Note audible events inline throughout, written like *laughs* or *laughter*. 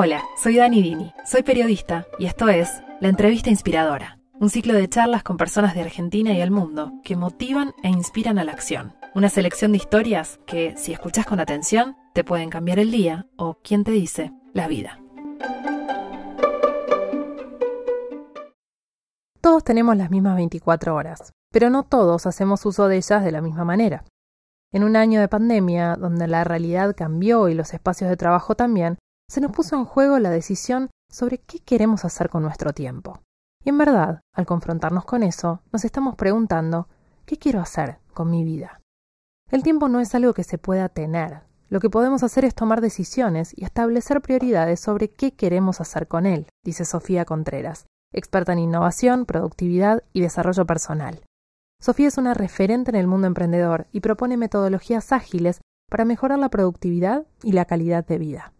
Hola, soy Dani Dini, soy periodista y esto es La Entrevista Inspiradora, un ciclo de charlas con personas de Argentina y el mundo que motivan e inspiran a la acción. Una selección de historias que, si escuchas con atención, te pueden cambiar el día o, quién te dice, la vida. Todos tenemos las mismas 24 horas, pero no todos hacemos uso de ellas de la misma manera. En un año de pandemia, donde la realidad cambió y los espacios de trabajo también, se nos puso en juego la decisión sobre qué queremos hacer con nuestro tiempo. Y en verdad, al confrontarnos con eso, nos estamos preguntando, ¿qué quiero hacer con mi vida? El tiempo no es algo que se pueda tener. Lo que podemos hacer es tomar decisiones y establecer prioridades sobre qué queremos hacer con él, dice Sofía Contreras, experta en innovación, productividad y desarrollo personal. Sofía es una referente en el mundo emprendedor y propone metodologías ágiles para mejorar la productividad y la calidad de vida.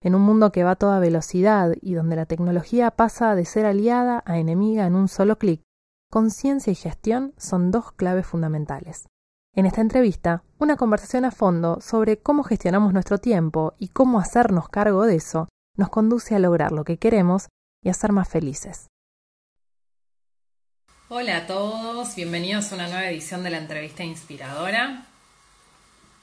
En un mundo que va a toda velocidad y donde la tecnología pasa de ser aliada a enemiga en un solo clic, conciencia y gestión son dos claves fundamentales. En esta entrevista, una conversación a fondo sobre cómo gestionamos nuestro tiempo y cómo hacernos cargo de eso nos conduce a lograr lo que queremos y a ser más felices. Hola a todos, bienvenidos a una nueva edición de la entrevista inspiradora.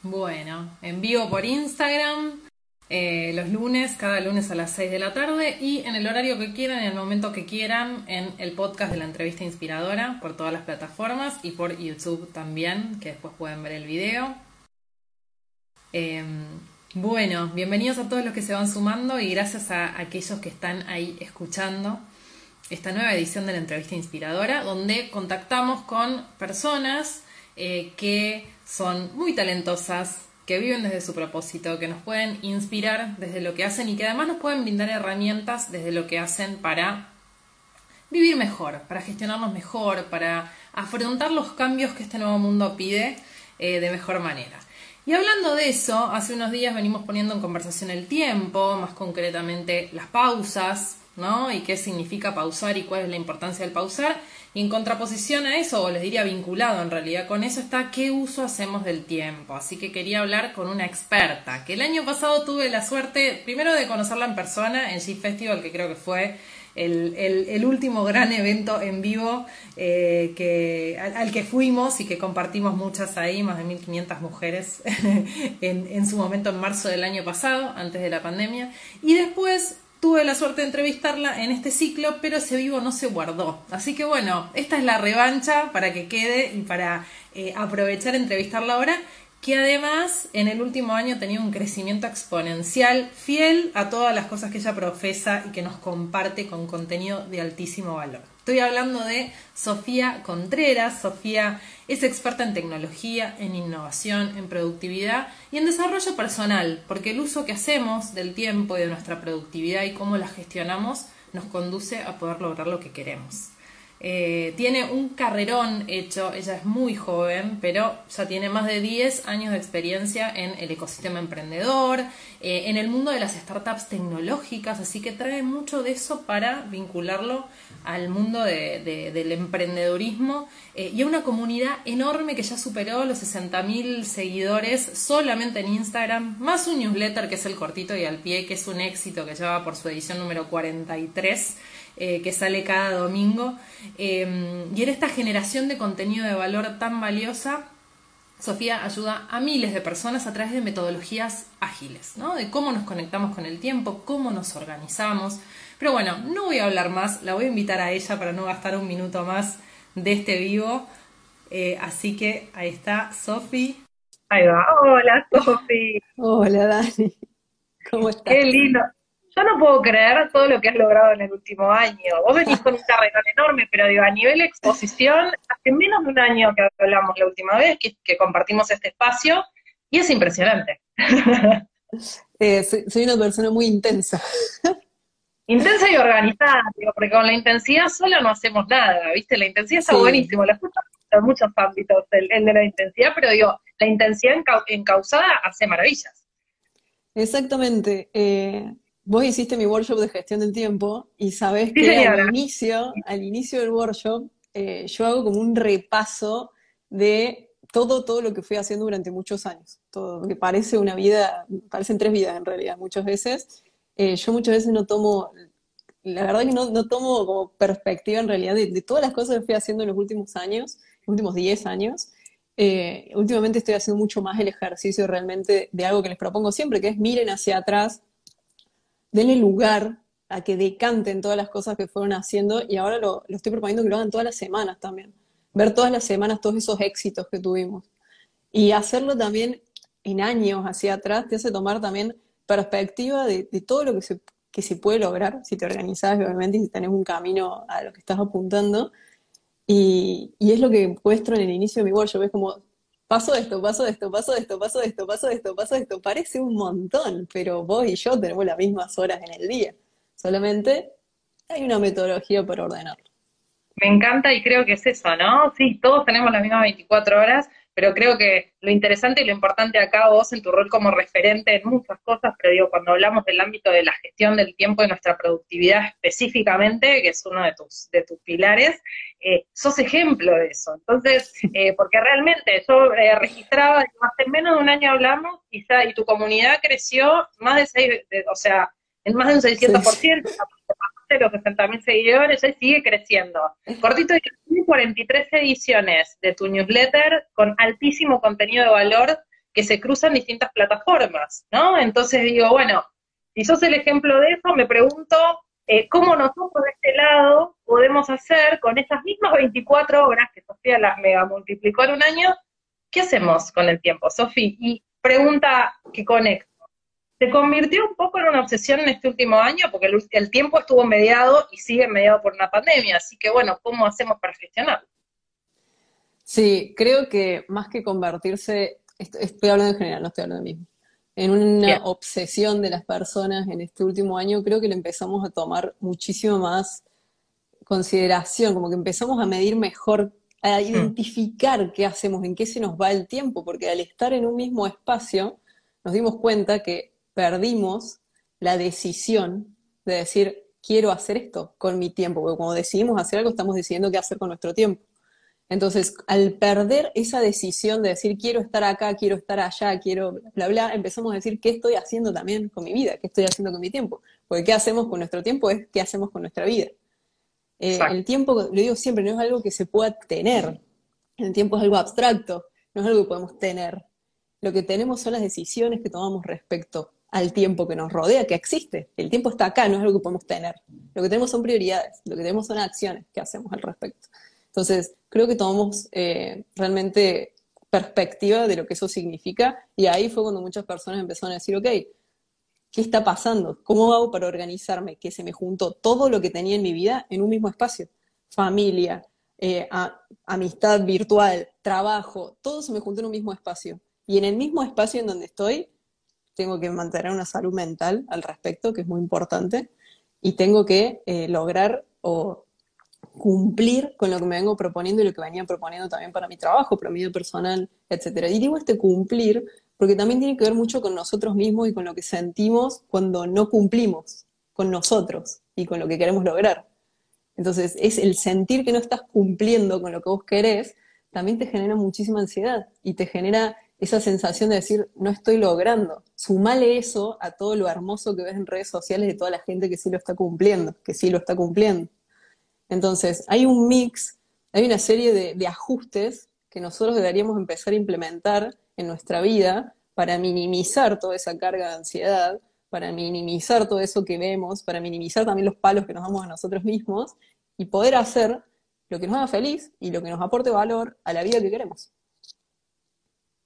Bueno, en vivo por Instagram, eh, los lunes, cada lunes a las 6 de la tarde y en el horario que quieran, en el momento que quieran, en el podcast de la entrevista inspiradora por todas las plataformas y por YouTube también, que después pueden ver el video. Em, bueno, bienvenidos a todos los que se van sumando y gracias a aquellos que están ahí escuchando esta nueva edición de la entrevista inspiradora, donde contactamos con personas eh, que son muy talentosas, que viven desde su propósito, que nos pueden inspirar desde lo que hacen y que además nos pueden brindar herramientas desde lo que hacen para vivir mejor, para gestionarnos mejor, para afrontar los cambios que este nuevo mundo pide eh, de mejor manera. Y hablando de eso, hace unos días venimos poniendo en conversación el tiempo, más concretamente las pausas, ¿no? Y qué significa pausar y cuál es la importancia del pausar. Y en contraposición a eso, o les diría vinculado en realidad con eso, está qué uso hacemos del tiempo. Así que quería hablar con una experta, que el año pasado tuve la suerte, primero de conocerla en persona en G Festival, que creo que fue el, último gran evento en vivo eh, que, al, que fuimos y que compartimos muchas ahí, más de 1.500 mujeres *laughs* en, en su momento en marzo del año pasado, antes de la pandemia. Y después tuve la suerte de entrevistarla en este ciclo, pero ese vivo no se guardó. Así que bueno, esta es la revancha para que quede y para eh, aprovechar entrevistarla ahora, que además en el último año tenía un crecimiento exponencial, fiel a todas las cosas que ella profesa y que nos comparte con contenido de altísimo valor. Estoy hablando de Sofía Contreras. Sofía es experta en tecnología, en innovación, en productividad y en desarrollo personal, porque el uso que hacemos del tiempo y de nuestra productividad y cómo la gestionamos nos conduce a poder lograr lo que queremos. Eh, tiene un carrerón hecho, ella es muy joven, pero ya tiene más de 10 años de experiencia en el ecosistema emprendedor, eh, en el mundo de las startups tecnológicas, así que trae mucho de eso para vincularlo al mundo del emprendedurismo eh, y a una comunidad enorme que ya superó los 60.000 seguidores solamente en Instagram, más un newsletter que es el cortito y al pie, que es un éxito que lleva por su edición número 43. Eh, que sale cada domingo. Em, y en esta generación de contenido de valor tan valiosa, Sofía ayuda a miles de personas a través de metodologías ágiles, ¿no? De cómo nos conectamos con el tiempo, cómo nos organizamos. Pero bueno, no voy a hablar más, la voy a invitar a ella para no gastar un minuto más de este vivo. Eh, así que ahí está, Sofi. Ahí va. Hola, Sofi. Hola, Dani. ¿Cómo estás? Qué lindo. Yo no puedo creer todo lo que has logrado en el último año. Vos venís con un carrerón enorme, pero digo, a nivel exposición, hace menos de un año que hablamos la última vez, que, compartimos este espacio, y es impresionante. *laughs* Eh, soy, una persona muy intensa. *laughs* Intensa y organizada, digo, porque con la intensidad sola no hacemos nada, ¿viste? La intensidad está buenísimo, la escucho en muchos ámbitos, el, de la intensidad, pero digo, la intensidad encausada hace maravillas. Exactamente. Eh, Vos hiciste mi workshop de gestión del tiempo y sabés que al inicio, al inicio del workshop, eh, yo hago como un repaso de todo, todo lo que fui haciendo durante muchos años. Todo, que parece una vida, parecen tres vidas en realidad, muchas veces. eh, yo muchas veces no tomo, la verdad que no, no tomo como perspectiva en realidad de, todas las cosas que fui haciendo en los últimos años, los últimos 10 años. Eh, últimamente estoy haciendo mucho más el ejercicio realmente de algo que les propongo siempre, que es miren hacia atrás, denle lugar a que decanten todas las cosas que fueron haciendo y ahora lo, estoy proponiendo que lo hagan todas las semanas también. Ver todas las semanas todos esos éxitos que tuvimos. Y hacerlo también en años hacia atrás te hace tomar también perspectiva de, todo lo que se, que se puede lograr si te organizas, obviamente, y si tenés un camino a lo que estás apuntando. Y, es lo que muestro en el inicio de mi workshop, es como, paso esto, paso esto, paso esto, paso esto, paso esto, paso esto, parece un montón, pero vos y yo tenemos las mismas horas en el día, solamente hay una metodología para ordenarlo. Me encanta y creo que es eso, ¿no? Sí, todos tenemos las mismas 24 horas, pero creo que lo interesante y lo importante acá, vos en tu rol como referente en muchas cosas, pero digo, cuando hablamos del ámbito de la gestión del tiempo y nuestra productividad específicamente, que es uno de tus, de tus pilares, eh, sos ejemplo de eso. Entonces, *laughs* eh, porque realmente yo eh, registraba, hace menos de un año hablamos, quizá, y tu comunidad creció más de seis, o sea, en más de un 600%, de los 60.000 seguidores, y sigue creciendo. Cortito, 43 ediciones de tu newsletter con altísimo contenido de valor que se cruzan distintas plataformas, ¿no? Entonces digo, bueno, si sos el ejemplo de eso, me pregunto eh, cómo nosotros de este lado podemos hacer con esas mismas 24 horas que Sofía las mega multiplicó en un año, ¿qué hacemos con el tiempo, Sofía? Y pregunta que conecta se convirtió un poco en una obsesión en este último año, porque el, tiempo estuvo mediado y sigue mediado por una pandemia. Así que, bueno, ¿cómo hacemos para gestionarlo? Sí, creo que más que convertirse, estoy hablando en general, no estoy hablando de mí, en una obsesión de las personas en este último año, creo que le empezamos a tomar muchísimo más consideración, como que empezamos a medir mejor, a hmm. identificar qué hacemos, en qué se nos va el tiempo, porque al estar en un mismo espacio, nos dimos cuenta que perdimos la decisión de decir, quiero hacer esto con mi tiempo, porque cuando decidimos hacer algo estamos decidiendo qué hacer con nuestro tiempo. Entonces, al perder esa decisión de decir, quiero estar acá, quiero estar allá, quiero bla, bla, empezamos a decir, ¿qué estoy haciendo también con mi vida? ¿Qué estoy haciendo con mi tiempo? Porque qué hacemos con nuestro tiempo es qué hacemos con nuestra vida. Eh, el tiempo, lo digo siempre, no es algo que se pueda tener. El tiempo es algo abstracto, no es algo que podemos tener. Lo que tenemos son las decisiones que tomamos respecto al tiempo que nos rodea, que existe. El tiempo está acá, no es algo que podemos tener. Lo que tenemos son prioridades, lo que tenemos son acciones que hacemos al respecto. Entonces, creo que tomamos eh, realmente perspectiva de lo que eso significa y ahí fue cuando muchas personas empezaron a decir, ok, ¿qué está pasando? ¿Cómo hago para organizarme? Que se me juntó todo lo que tenía en mi vida en un mismo espacio. Familia, eh, amistad virtual, trabajo, todo se me juntó en un mismo espacio. Y en el mismo espacio en donde estoy, tengo que mantener una salud mental al respecto, que es muy importante, y tengo que eh, lograr o cumplir con lo que me vengo proponiendo y lo que venía proponiendo también para mi trabajo, para mi vida personal, etc. Y digo este cumplir porque también tiene que ver mucho con nosotros mismos y con lo que sentimos cuando no cumplimos con nosotros y con lo que queremos lograr. Entonces, es el sentir que no estás cumpliendo con lo que vos querés, también te genera muchísima ansiedad y te genera esa sensación de decir, no estoy logrando. Sumale eso a todo lo hermoso que ves en redes sociales de toda la gente que sí lo está cumpliendo, que sí lo está cumpliendo. Entonces, hay un mix, hay una serie de, ajustes que nosotros deberíamos empezar a implementar en nuestra vida para minimizar toda esa carga de ansiedad, para minimizar todo eso que vemos, para minimizar también los palos que nos damos a nosotros mismos y poder hacer lo que nos haga feliz y lo que nos aporte valor a la vida que queremos.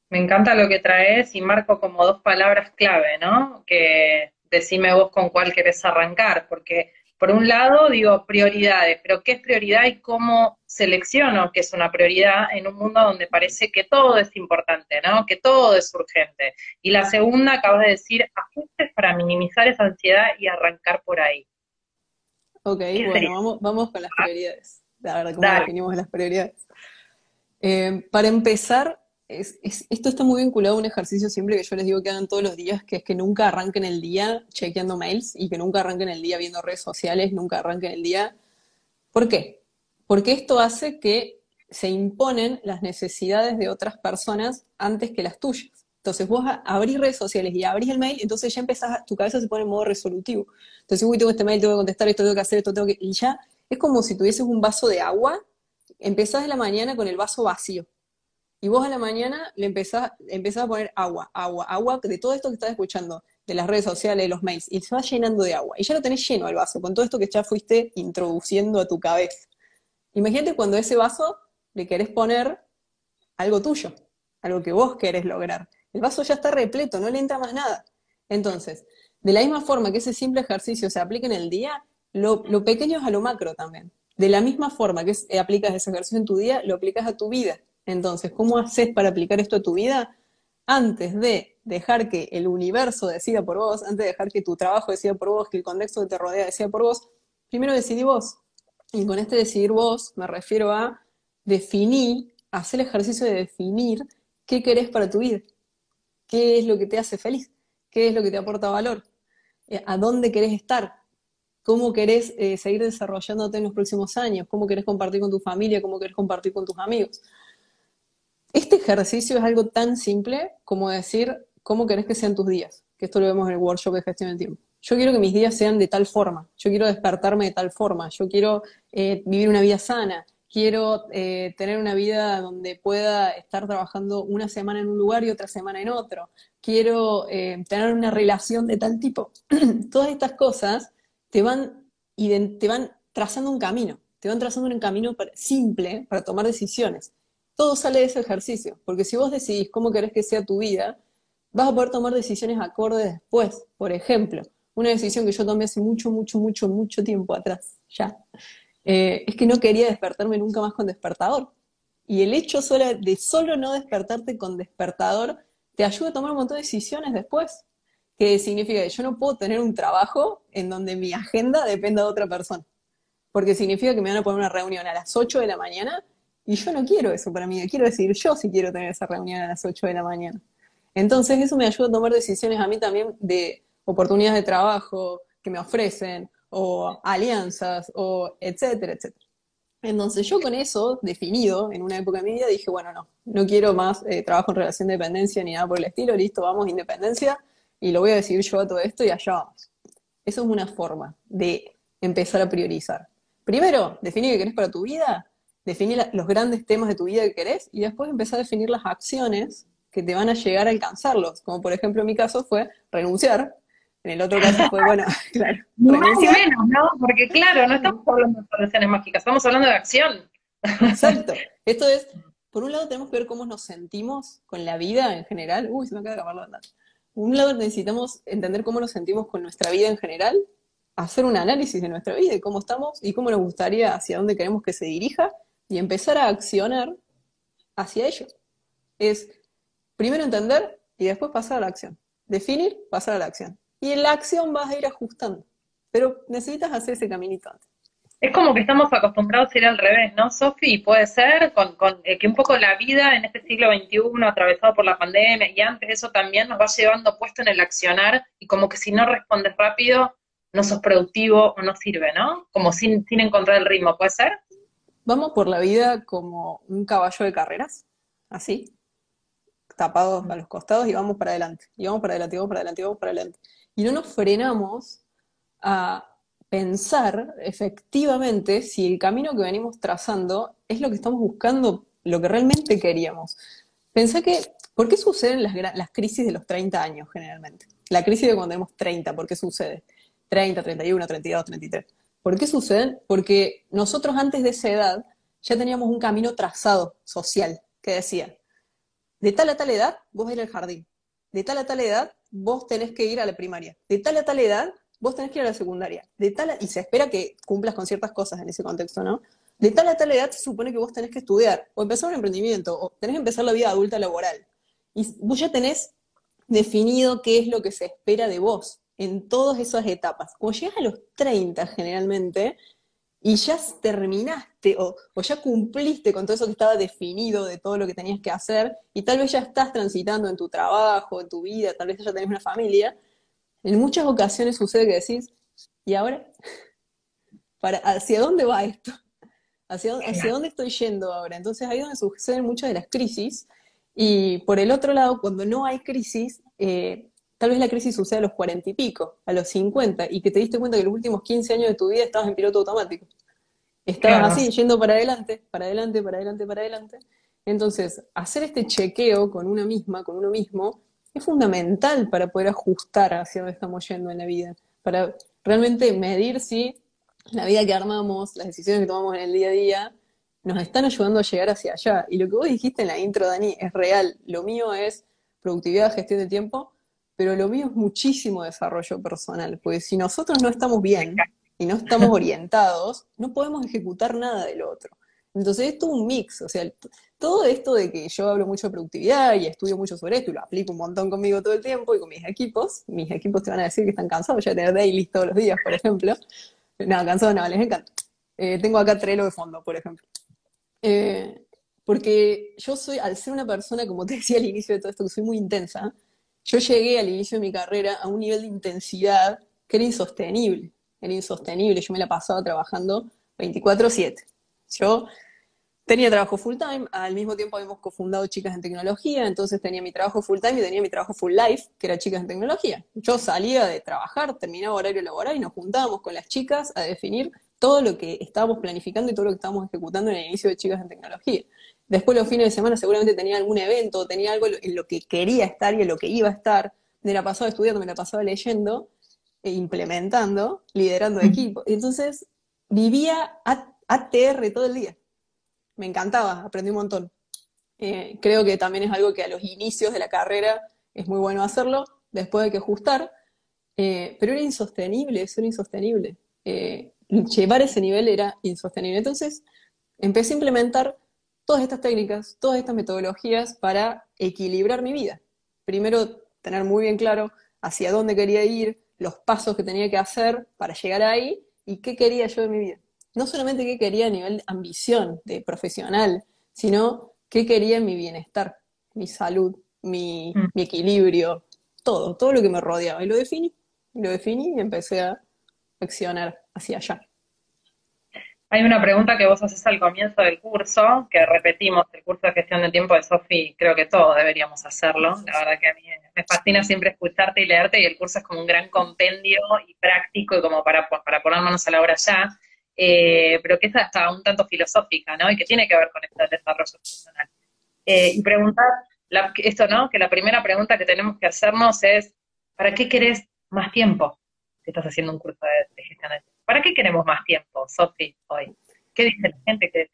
Me encanta lo que traes y marco como dos palabras clave, ¿no? Que decime vos con cuál querés arrancar, porque por un lado digo prioridades, pero ¿qué es prioridad y cómo selecciono qué es una prioridad en un mundo donde parece que todo es importante, ¿no? Que todo es urgente. Y la segunda, acabas de decir, ajustes para minimizar esa ansiedad y arrancar por ahí. Ok, bueno, vamos, vamos con las prioridades. La verdad, ¿cómo definimos las prioridades? Eh, para empezar, esto está muy vinculado a un ejercicio siempre que yo les digo que hagan todos los días, que es que nunca arranquen el día chequeando mails y que nunca arranquen el día viendo redes sociales, nunca arranquen el día. ¿Por qué? Porque esto hace que se imponen las necesidades de otras personas antes que las tuyas. Entonces vos abrís redes sociales y abrís el mail, entonces ya empezás, tu cabeza se pone en modo resolutivo. Entonces, uy, tengo este mail, tengo que contestar esto, tengo que hacer esto, tengo que... Y ya es como si tuvieses un vaso de agua, empezás de la mañana con el vaso vacío. Y vos a la mañana le empezás, empezás a poner agua, agua, agua, de todo esto que estás escuchando, de las redes sociales, de los mails, y se va llenando de agua. Y ya lo tenés lleno el vaso, con todo esto que ya fuiste introduciendo a tu cabeza. Imagínate cuando ese vaso le querés poner algo tuyo, algo que vos querés lograr. El vaso ya está repleto, no le entra más nada. Entonces, de la misma forma que ese simple ejercicio se aplica en el día, lo, pequeño es a lo macro también. De la misma forma que aplicas ese ejercicio en tu día, lo aplicas a tu vida. Entonces, ¿cómo haces para aplicar esto a tu vida? Antes de dejar que el universo decida por vos, antes de dejar que tu trabajo decida por vos, que el contexto que te rodea decida por vos, primero decidí vos. Y con este decidir vos me refiero a definir, hacer el ejercicio de definir qué querés para tu vida, qué es lo que te hace feliz, qué es lo que te aporta valor, eh, a dónde querés estar, cómo querés eh, seguir desarrollándote en los próximos años, cómo querés compartir con tu familia, cómo querés compartir con tus amigos. Este ejercicio es algo tan simple como decir cómo querés que sean tus días, que esto lo vemos en el workshop de gestión del tiempo. Yo quiero que mis días sean de tal forma, yo quiero despertarme de tal forma, yo quiero eh, vivir una vida sana, quiero eh, tener una vida donde pueda estar trabajando una semana en un lugar y otra semana en otro, quiero eh, tener una relación de tal tipo. *clears throat* Todas estas cosas te van, te van trazando un camino, te van trazando un camino simple para tomar decisiones. Todo sale de ese ejercicio, porque si vos decidís cómo querés que sea tu vida, vas a poder tomar decisiones acordes después. Por ejemplo, una decisión que yo tomé hace mucho, mucho, mucho, mucho tiempo atrás, ya, eh, es que no quería despertarme nunca más con despertador. Y el hecho de solo no despertarte con despertador te ayuda a tomar un montón de decisiones después. Que significa que yo no puedo tener un trabajo en donde mi agenda dependa de otra persona. Porque significa que me van a poner una reunión a las 8 de la mañana y yo no quiero eso para mí. Quiero decir yo si quiero tener esa reunión a las 8 de la mañana. Entonces eso me ayuda a tomar decisiones a mí también de oportunidades de trabajo que me ofrecen o alianzas, o etcétera, etcétera. Entonces yo con eso definido en una época de mi vida dije, bueno, no, no quiero más eh, trabajo en relación de dependencia ni nada por el estilo, listo, vamos, independencia, y lo voy a decidir yo a todo esto y allá vamos. Eso es una forma de empezar a priorizar. Primero, definir qué querés para tu vida, definir los grandes temas de tu vida que querés, y después empezar a definir las acciones que te van a llegar a alcanzarlos, como por ejemplo en mi caso fue renunciar en el otro caso fue, bueno, *laughs* *laughs* claro. Más o menos, ¿no? Porque claro, no estamos hablando de soluciones mágicas, estamos hablando de acción. Exacto. *laughs* Esto es, por un lado tenemos que ver cómo nos sentimos con la vida en general. Uy, se me acaba de acabar la bandana. Por un lado necesitamos entender cómo nos sentimos con nuestra vida en general, hacer un análisis de nuestra vida y cómo estamos y cómo nos gustaría, hacia dónde queremos que se dirija y empezar a accionar hacia ello. Es primero entender y después pasar a la acción. Definir, pasar a la acción y en la acción vas a ir ajustando. Pero necesitas hacer ese caminito antes. Es como que estamos acostumbrados a ir al revés, ¿no, Sofi? Puede ser con, eh, que un poco la vida en este siglo XXI, atravesado por la pandemia y antes, eso también nos va llevando puesto en el accionar y como que si no respondes rápido, no sos productivo o no sirve, ¿no? Como sin, sin encontrar el ritmo, ¿puede ser? Vamos por la vida como un caballo de carreras, así, tapados a los costados y vamos para adelante, y vamos para adelante, vamos para adelante, vamos para adelante y no nos frenamos a pensar efectivamente si el camino que venimos trazando es lo que estamos buscando, lo que realmente queríamos. Pensé que, ¿por qué suceden las, las crisis de los 30 años generalmente? La crisis de cuando tenemos 30, ¿por qué sucede? 30, 31, 32, 33. ¿Por qué suceden? Porque nosotros antes de esa edad ya teníamos un camino trazado social que decía, de tal a tal edad vos a ir al jardín, de tal a tal edad vos tenés que ir a la primaria. De tal a tal edad, vos tenés que ir a la secundaria. De tal y se espera que cumplas con ciertas cosas en ese contexto, ¿no? De tal a tal edad se supone que vos tenés que estudiar, o empezar un emprendimiento, o tenés que empezar la vida adulta laboral. Y vos ya tenés definido qué es lo que se espera de vos en todas esas etapas. Cuando llegas a los 30 generalmente, y ya terminaste o, ya cumpliste con todo eso que estaba definido de todo lo que tenías que hacer y tal vez ya estás transitando en tu trabajo, en tu vida, tal vez ya tenés una familia, en muchas ocasiones sucede que decís, ¿y ahora? *laughs* ¿Para, ¿Hacia dónde va esto? ¿Hacia, ¿Hacia dónde estoy yendo ahora? Entonces ahí es donde suceden muchas de las crisis Y por el otro lado, cuando no hay crisis, eh, tal vez la crisis sucede a los cuarenta y pico, a los 50, y que te diste cuenta que los últimos 15 años de tu vida estabas en piloto automático. Estabas así, yendo para adelante, para adelante, para adelante, para adelante. Entonces, hacer este chequeo con una misma, con uno mismo, es fundamental para poder ajustar hacia dónde estamos yendo en la vida, para realmente medir si la vida que armamos, las decisiones que tomamos en el día a día, nos están ayudando a llegar hacia allá. Y lo que vos dijiste en la intro, Dani, es real. Lo mío es productividad, gestión de tiempo, pero lo mío es muchísimo desarrollo personal, porque si nosotros no estamos bien y no estamos orientados, no podemos ejecutar nada del otro. Entonces es todo un mix, o sea, todo esto de que yo hablo mucho de productividad y estudio mucho sobre esto y lo aplico un montón conmigo todo el tiempo y con mis equipos, mis equipos te van a decir que están cansados ya de tener dailies todos los días, por ejemplo. No, cansados no, les encanta. Eh, tengo acá Trello de fondo, por ejemplo. Eh, porque yo soy, al ser una persona, como te decía al inicio de todo esto, que soy muy intensa, yo llegué al inicio de mi carrera a un nivel de intensidad que era insostenible. Era insostenible. Yo me la pasaba trabajando 24/7. Yo tenía trabajo full time, al mismo tiempo habíamos cofundado Chicas en Tecnología, entonces tenía mi trabajo full time y tenía mi trabajo full life, que era Chicas en Tecnología. Yo salía de trabajar, terminaba horario laboral y nos juntábamos con las chicas a definir todo lo que estábamos planificando y todo lo que estábamos ejecutando en el inicio de Chicas en Tecnología. Después los fines de semana seguramente tenía algún evento, tenía algo en lo que quería estar y en lo que iba a estar. Me la pasaba estudiando, me la pasaba leyendo, e implementando, liderando *laughs* equipos. Entonces vivía ATR todo el día me encantaba, aprendí un montón. Eh, creo que también es algo que a los inicios de la carrera es muy bueno hacerlo, después hay que ajustar, eh, pero era insostenible, eso era insostenible. Eh, llevar ese nivel era insostenible. Entonces, empecé a implementar todas estas técnicas, todas estas metodologías para equilibrar mi vida. Primero, tener muy bien claro hacia dónde quería ir, los pasos que tenía que hacer para llegar ahí y qué quería yo de mi vida no solamente qué quería a nivel de ambición, de profesional, sino qué quería en mi bienestar, mi salud, mi, mm. mi equilibrio, todo, todo lo que me rodeaba. Y lo definí, lo definí y empecé a accionar hacia allá. Hay una pregunta que vos haces al comienzo del curso, que repetimos, el curso de gestión de tiempo de Sofi, creo que todos deberíamos hacerlo. La verdad que a mí me fascina siempre escucharte y leerte y el curso es como un gran compendio y práctico y como para, para poner manos a la obra ya. Eh, pero que es hasta un tanto filosófica, ¿no? Y que tiene que ver con esto del desarrollo personal. Eh, y preguntar, esto, ¿no? Que la primera pregunta que tenemos que hacernos es, ¿para qué querés más tiempo? Si estás haciendo un curso de, gestión de tiempo. ¿Para qué queremos más tiempo, Sofi, hoy? ¿Qué dice la gente que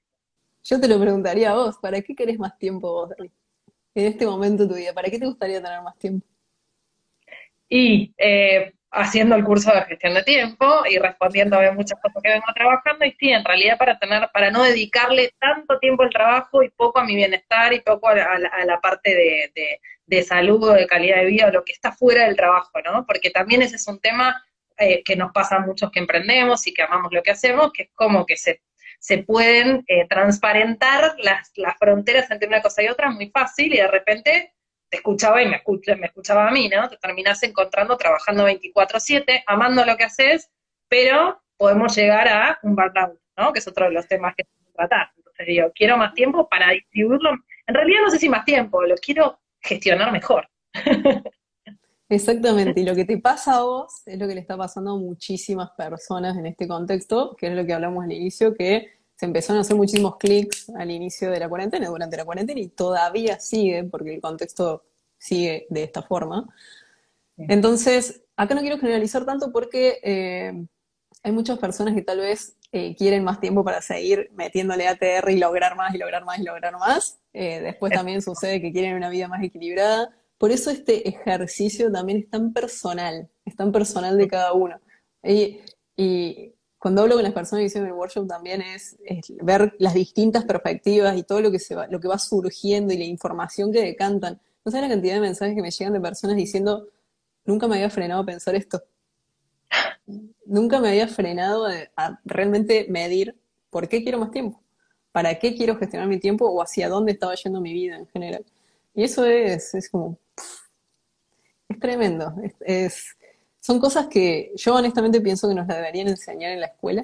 Yo te lo preguntaría a vos, ¿para qué querés más tiempo vos, En este momento de tu vida, ¿para qué te gustaría tener más tiempo? Y eh, haciendo el curso de gestión de tiempo y respondiendo a muchas cosas que vengo trabajando y sí, en realidad para tener, para no dedicarle tanto tiempo al trabajo y poco a mi bienestar y poco a la, parte de, de, salud o de calidad de vida o lo que está fuera del trabajo, ¿no? Porque también ese es un tema eh, que nos pasa a muchos que emprendemos y que amamos lo que hacemos, que es como que se, se pueden eh, transparentar las, las fronteras entre una cosa y otra muy fácil y de repente te escuchaba y me, me escuchaba a mí, ¿no? Te terminás encontrando trabajando 24/7, amando lo que haces, pero podemos llegar a un burnout, ¿no? Que es otro de los temas que tratar. Entonces digo, quiero más tiempo para distribuirlo. En realidad no sé si más tiempo, lo quiero gestionar mejor. *laughs* Exactamente, y lo que te pasa a vos es lo que le está pasando a muchísimas personas en este contexto, que es lo que hablamos al inicio, que se empezaron a hacer muchísimos clics al inicio de la cuarentena, durante la cuarentena, y todavía sigue, porque el contexto sigue de esta forma. Entonces, acá no quiero generalizar tanto porque eh, hay muchas personas que tal vez eh, quieren más tiempo para seguir metiéndole ATR y lograr más y lograr más y lograr más. Eh, después también sucede que quieren una vida más equilibrada. Por eso este ejercicio también es tan personal, es tan personal de cada uno. y cuando hablo con las personas que hicieron el workshop también es, ver las distintas perspectivas y todo lo que, se va, lo que va surgiendo y la información que decantan. No sé la cantidad de mensajes que me llegan de personas diciendo, nunca me había frenado a pensar esto. Nunca me había frenado a, realmente medir por qué quiero más tiempo, para qué quiero gestionar mi tiempo o hacia dónde estaba yendo mi vida en general. Y eso es, es como, es tremendo. es son cosas que yo honestamente pienso que nos deberían enseñar en la escuela,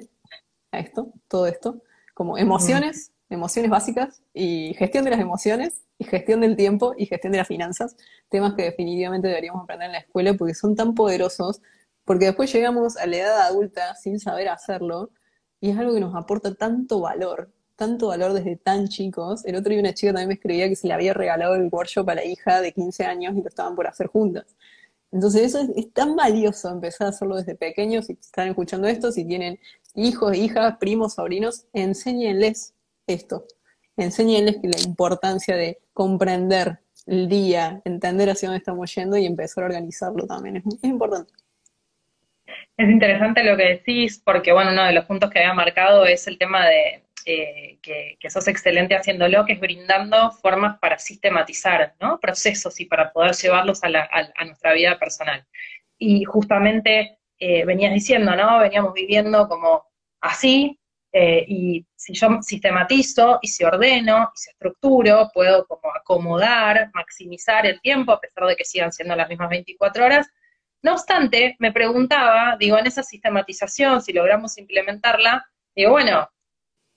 a esto, todo esto, como emociones, emociones básicas y gestión de las emociones y gestión del tiempo y gestión de las finanzas, temas que definitivamente deberíamos aprender en la escuela porque son tan poderosos, porque después llegamos a la edad adulta sin saber hacerlo y es algo que nos aporta tanto valor, tanto valor desde tan chicos. El otro día una chica también me escribía que se le había regalado el workshop a la hija de 15 años y lo estaban por hacer juntas. Entonces eso es, tan valioso empezar a hacerlo desde pequeños, si están escuchando esto, si tienen hijos, hijas, primos, sobrinos, enséñenles esto, enséñenles la importancia de comprender el día, entender hacia dónde estamos yendo y empezar a organizarlo también, es, es importante. Es interesante lo que decís, porque bueno, uno de los puntos que había marcado es el tema de eh, que, sos excelente haciéndolo, que es brindando formas para sistematizar ¿no? procesos y para poder llevarlos a, nuestra vida personal. Y justamente eh, venías diciendo, ¿no? Veníamos viviendo como así, eh, y si yo sistematizo y si ordeno y si estructuro, puedo como acomodar, maximizar el tiempo, a pesar de que sigan siendo las mismas 24 horas. No obstante, me preguntaba, digo, en esa sistematización, si logramos implementarla, digo, bueno,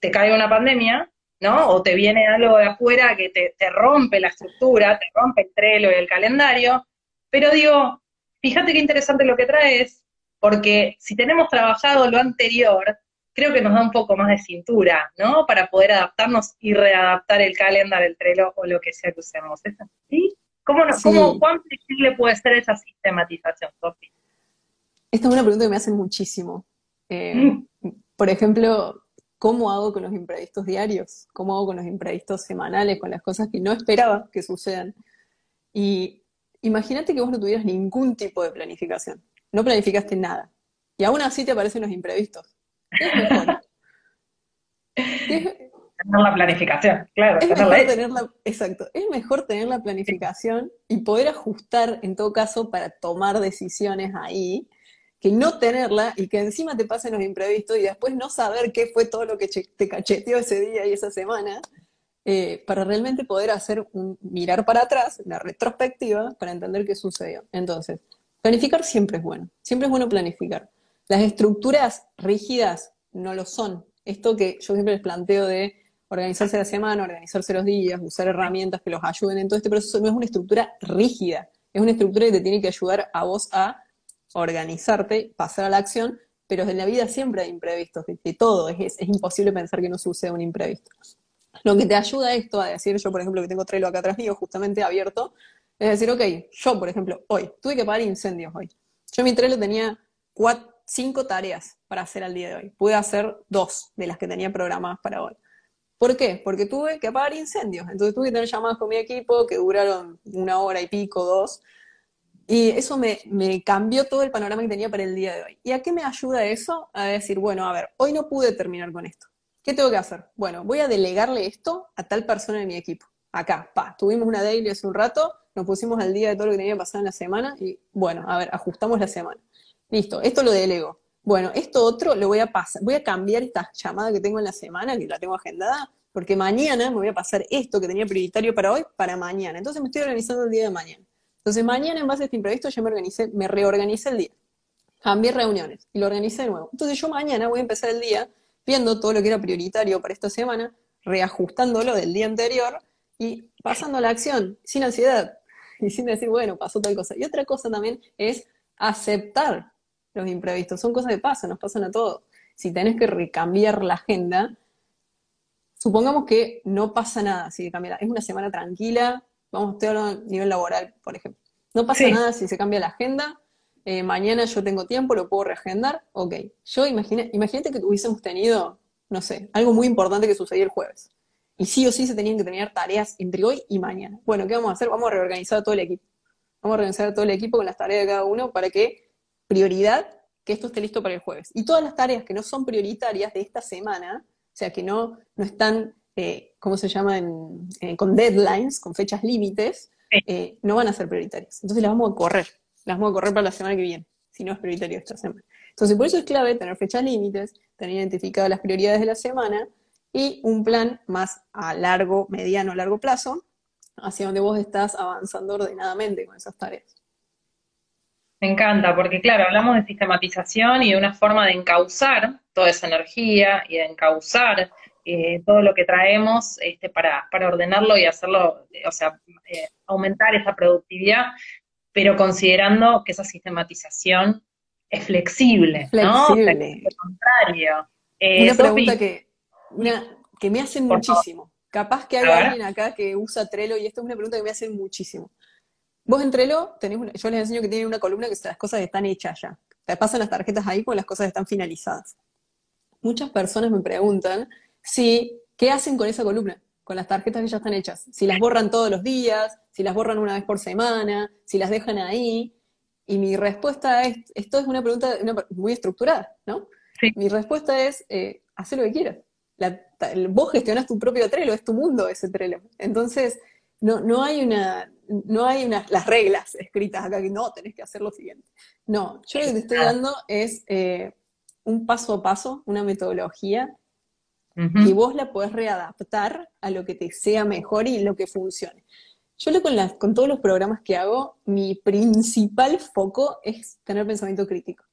te cae una pandemia, ¿no? O te viene algo de afuera que te, rompe la estructura, te rompe el trelo y el calendario, pero digo, fíjate qué interesante lo que traes, porque si tenemos trabajado lo anterior, creo que nos da un poco más de cintura, ¿no? Para poder adaptarnos y readaptar el calendario, el trelo o lo que sea que usemos. ¿Es así? ¿Cómo, ¿Cómo, ¿Cuán flexible puede ser esa sistematización, Sofi? Esta es una pregunta que me hacen muchísimo. Eh, mm. Por ejemplo, ¿Cómo hago con los imprevistos diarios? ¿Cómo hago con los imprevistos semanales, con las cosas que no esperaba que sucedan? Y imagínate que vos no tuvieras ningún tipo de planificación, no planificaste nada, y aún así te aparecen los imprevistos. es mejor? *laughs* tener la planificación, claro. Es mejor tener la, exacto, es mejor tener la planificación y poder ajustar en todo caso para tomar decisiones ahí que no tenerla y que encima te pasen los imprevistos y después no saber qué fue todo lo que te cacheteó ese día y esa semana, eh, para realmente poder hacer un mirar para atrás, la retrospectiva, para entender qué sucedió. Entonces, planificar siempre es bueno, siempre es bueno planificar. Las estructuras rígidas no lo son. Esto que yo siempre les planteo de organizarse la semana, organizarse los días, usar herramientas que los ayuden en todo este proceso, no es una estructura rígida, es una estructura que te tiene que ayudar a vos a organizarte, pasar a la acción, pero en la vida siempre hay imprevistos, de, todo, es, imposible pensar que no suceda un imprevisto. Lo que te ayuda esto a decir, yo por ejemplo que tengo Trello acá atrás mío, justamente abierto, es decir, ok, yo por ejemplo, hoy, tuve que apagar incendios hoy. Yo en mi Trello tenía cuatro, cinco tareas para hacer al día de hoy. Pude hacer dos de las que tenía programadas para hoy. ¿Por qué? Porque tuve que apagar incendios. Entonces tuve que tener llamadas con mi equipo que duraron una hora y pico, dos, y eso me, cambió todo el panorama que tenía para el día de hoy. ¿Y a qué me ayuda eso? A decir, bueno, a ver, hoy no pude terminar con esto. ¿Qué tengo que hacer? Bueno, voy a delegarle esto a tal persona de mi equipo. Acá, pa, tuvimos una daily hace un rato, nos pusimos al día de todo lo que tenía que en la semana y, bueno, a ver, ajustamos la semana. Listo, esto lo delego. Bueno, esto otro lo voy a pasar, voy a cambiar esta llamada que tengo en la semana, que la tengo agendada, porque mañana me voy a pasar esto que tenía prioritario para hoy, para mañana. Entonces me estoy organizando el día de mañana. Entonces mañana en base a este imprevisto yo me organicé, me reorganicé el día. Cambié reuniones y lo organicé de nuevo. Entonces yo mañana voy a empezar el día viendo todo lo que era prioritario para esta semana, reajustándolo del día anterior y pasando a la acción, sin ansiedad y sin decir, bueno, pasó tal cosa. Y otra cosa también es aceptar los imprevistos. Son cosas que pasan, nos pasan a todos. Si tenés que recambiar la agenda, supongamos que no pasa nada si cambia. Es una semana tranquila, Vamos, estoy hablando a nivel laboral, por ejemplo. No pasa nada si se cambia la agenda. Eh, mañana yo tengo tiempo, lo puedo reagendar. Ok. Yo imagínate que hubiésemos tenido, no sé, algo muy importante que sucedió el jueves. Y sí o sí se tenían que tener tareas entre hoy y mañana. Bueno, ¿qué vamos a hacer? Vamos a reorganizar todo el equipo. Vamos a reorganizar todo el equipo con las tareas de cada uno para que, prioridad, que esto esté listo para el jueves. Y todas las tareas que no son prioritarias de esta semana, o sea, que no, no están eh, ¿cómo se llama? Eh, con deadlines, con fechas límites, eh, no van a ser prioritarias. Entonces las vamos a correr, las vamos a correr para la semana que viene, si no es prioritario esta semana. Entonces por eso es clave tener fechas límites, tener identificadas las prioridades de la semana y un plan más a largo, mediano, largo plazo, hacia donde vos estás avanzando ordenadamente con esas tareas. Me encanta, porque claro, hablamos de sistematización y de una forma de encauzar toda esa energía y de encauzar eh, todo lo que traemos este, para, para ordenarlo y hacerlo, o sea, eh, aumentar esa productividad, pero considerando que esa sistematización es flexible, ¿no? Flexible. Al contrario. Eh, Una pregunta que, una- que me hacen favor. muchísimo. Capaz que hay alguien acá que usa Trello y esto es una pregunta que me hacen muchísimo. Vos en Trello tenés una- yo les enseño que tienen una columna que las cosas están hechas ya. Te pasan las tarjetas ahí porque las cosas están finalizadas. Muchas personas me preguntan si, ¿qué hacen con esa columna? Con las tarjetas que ya están hechas. Si las borran todos los días, si las borran una vez por semana, si las dejan ahí. Y mi respuesta es, esto es una pregunta una- muy estructurada, ¿no? Sí. Mi respuesta es, eh, haz lo que quieras. La- vos gestionás tu propio Trello, es tu mundo ese Trello. Entonces, no, no hay una, no hay unas, las reglas escritas acá que no, tenés que hacer lo siguiente. No, yo lo que te estoy dando es eh, un paso a paso, una metodología, ujú. y vos la podés readaptar a lo que te sea mejor y lo que funcione. Yo con todos los programas que hago, mi principal foco es tener pensamiento crítico.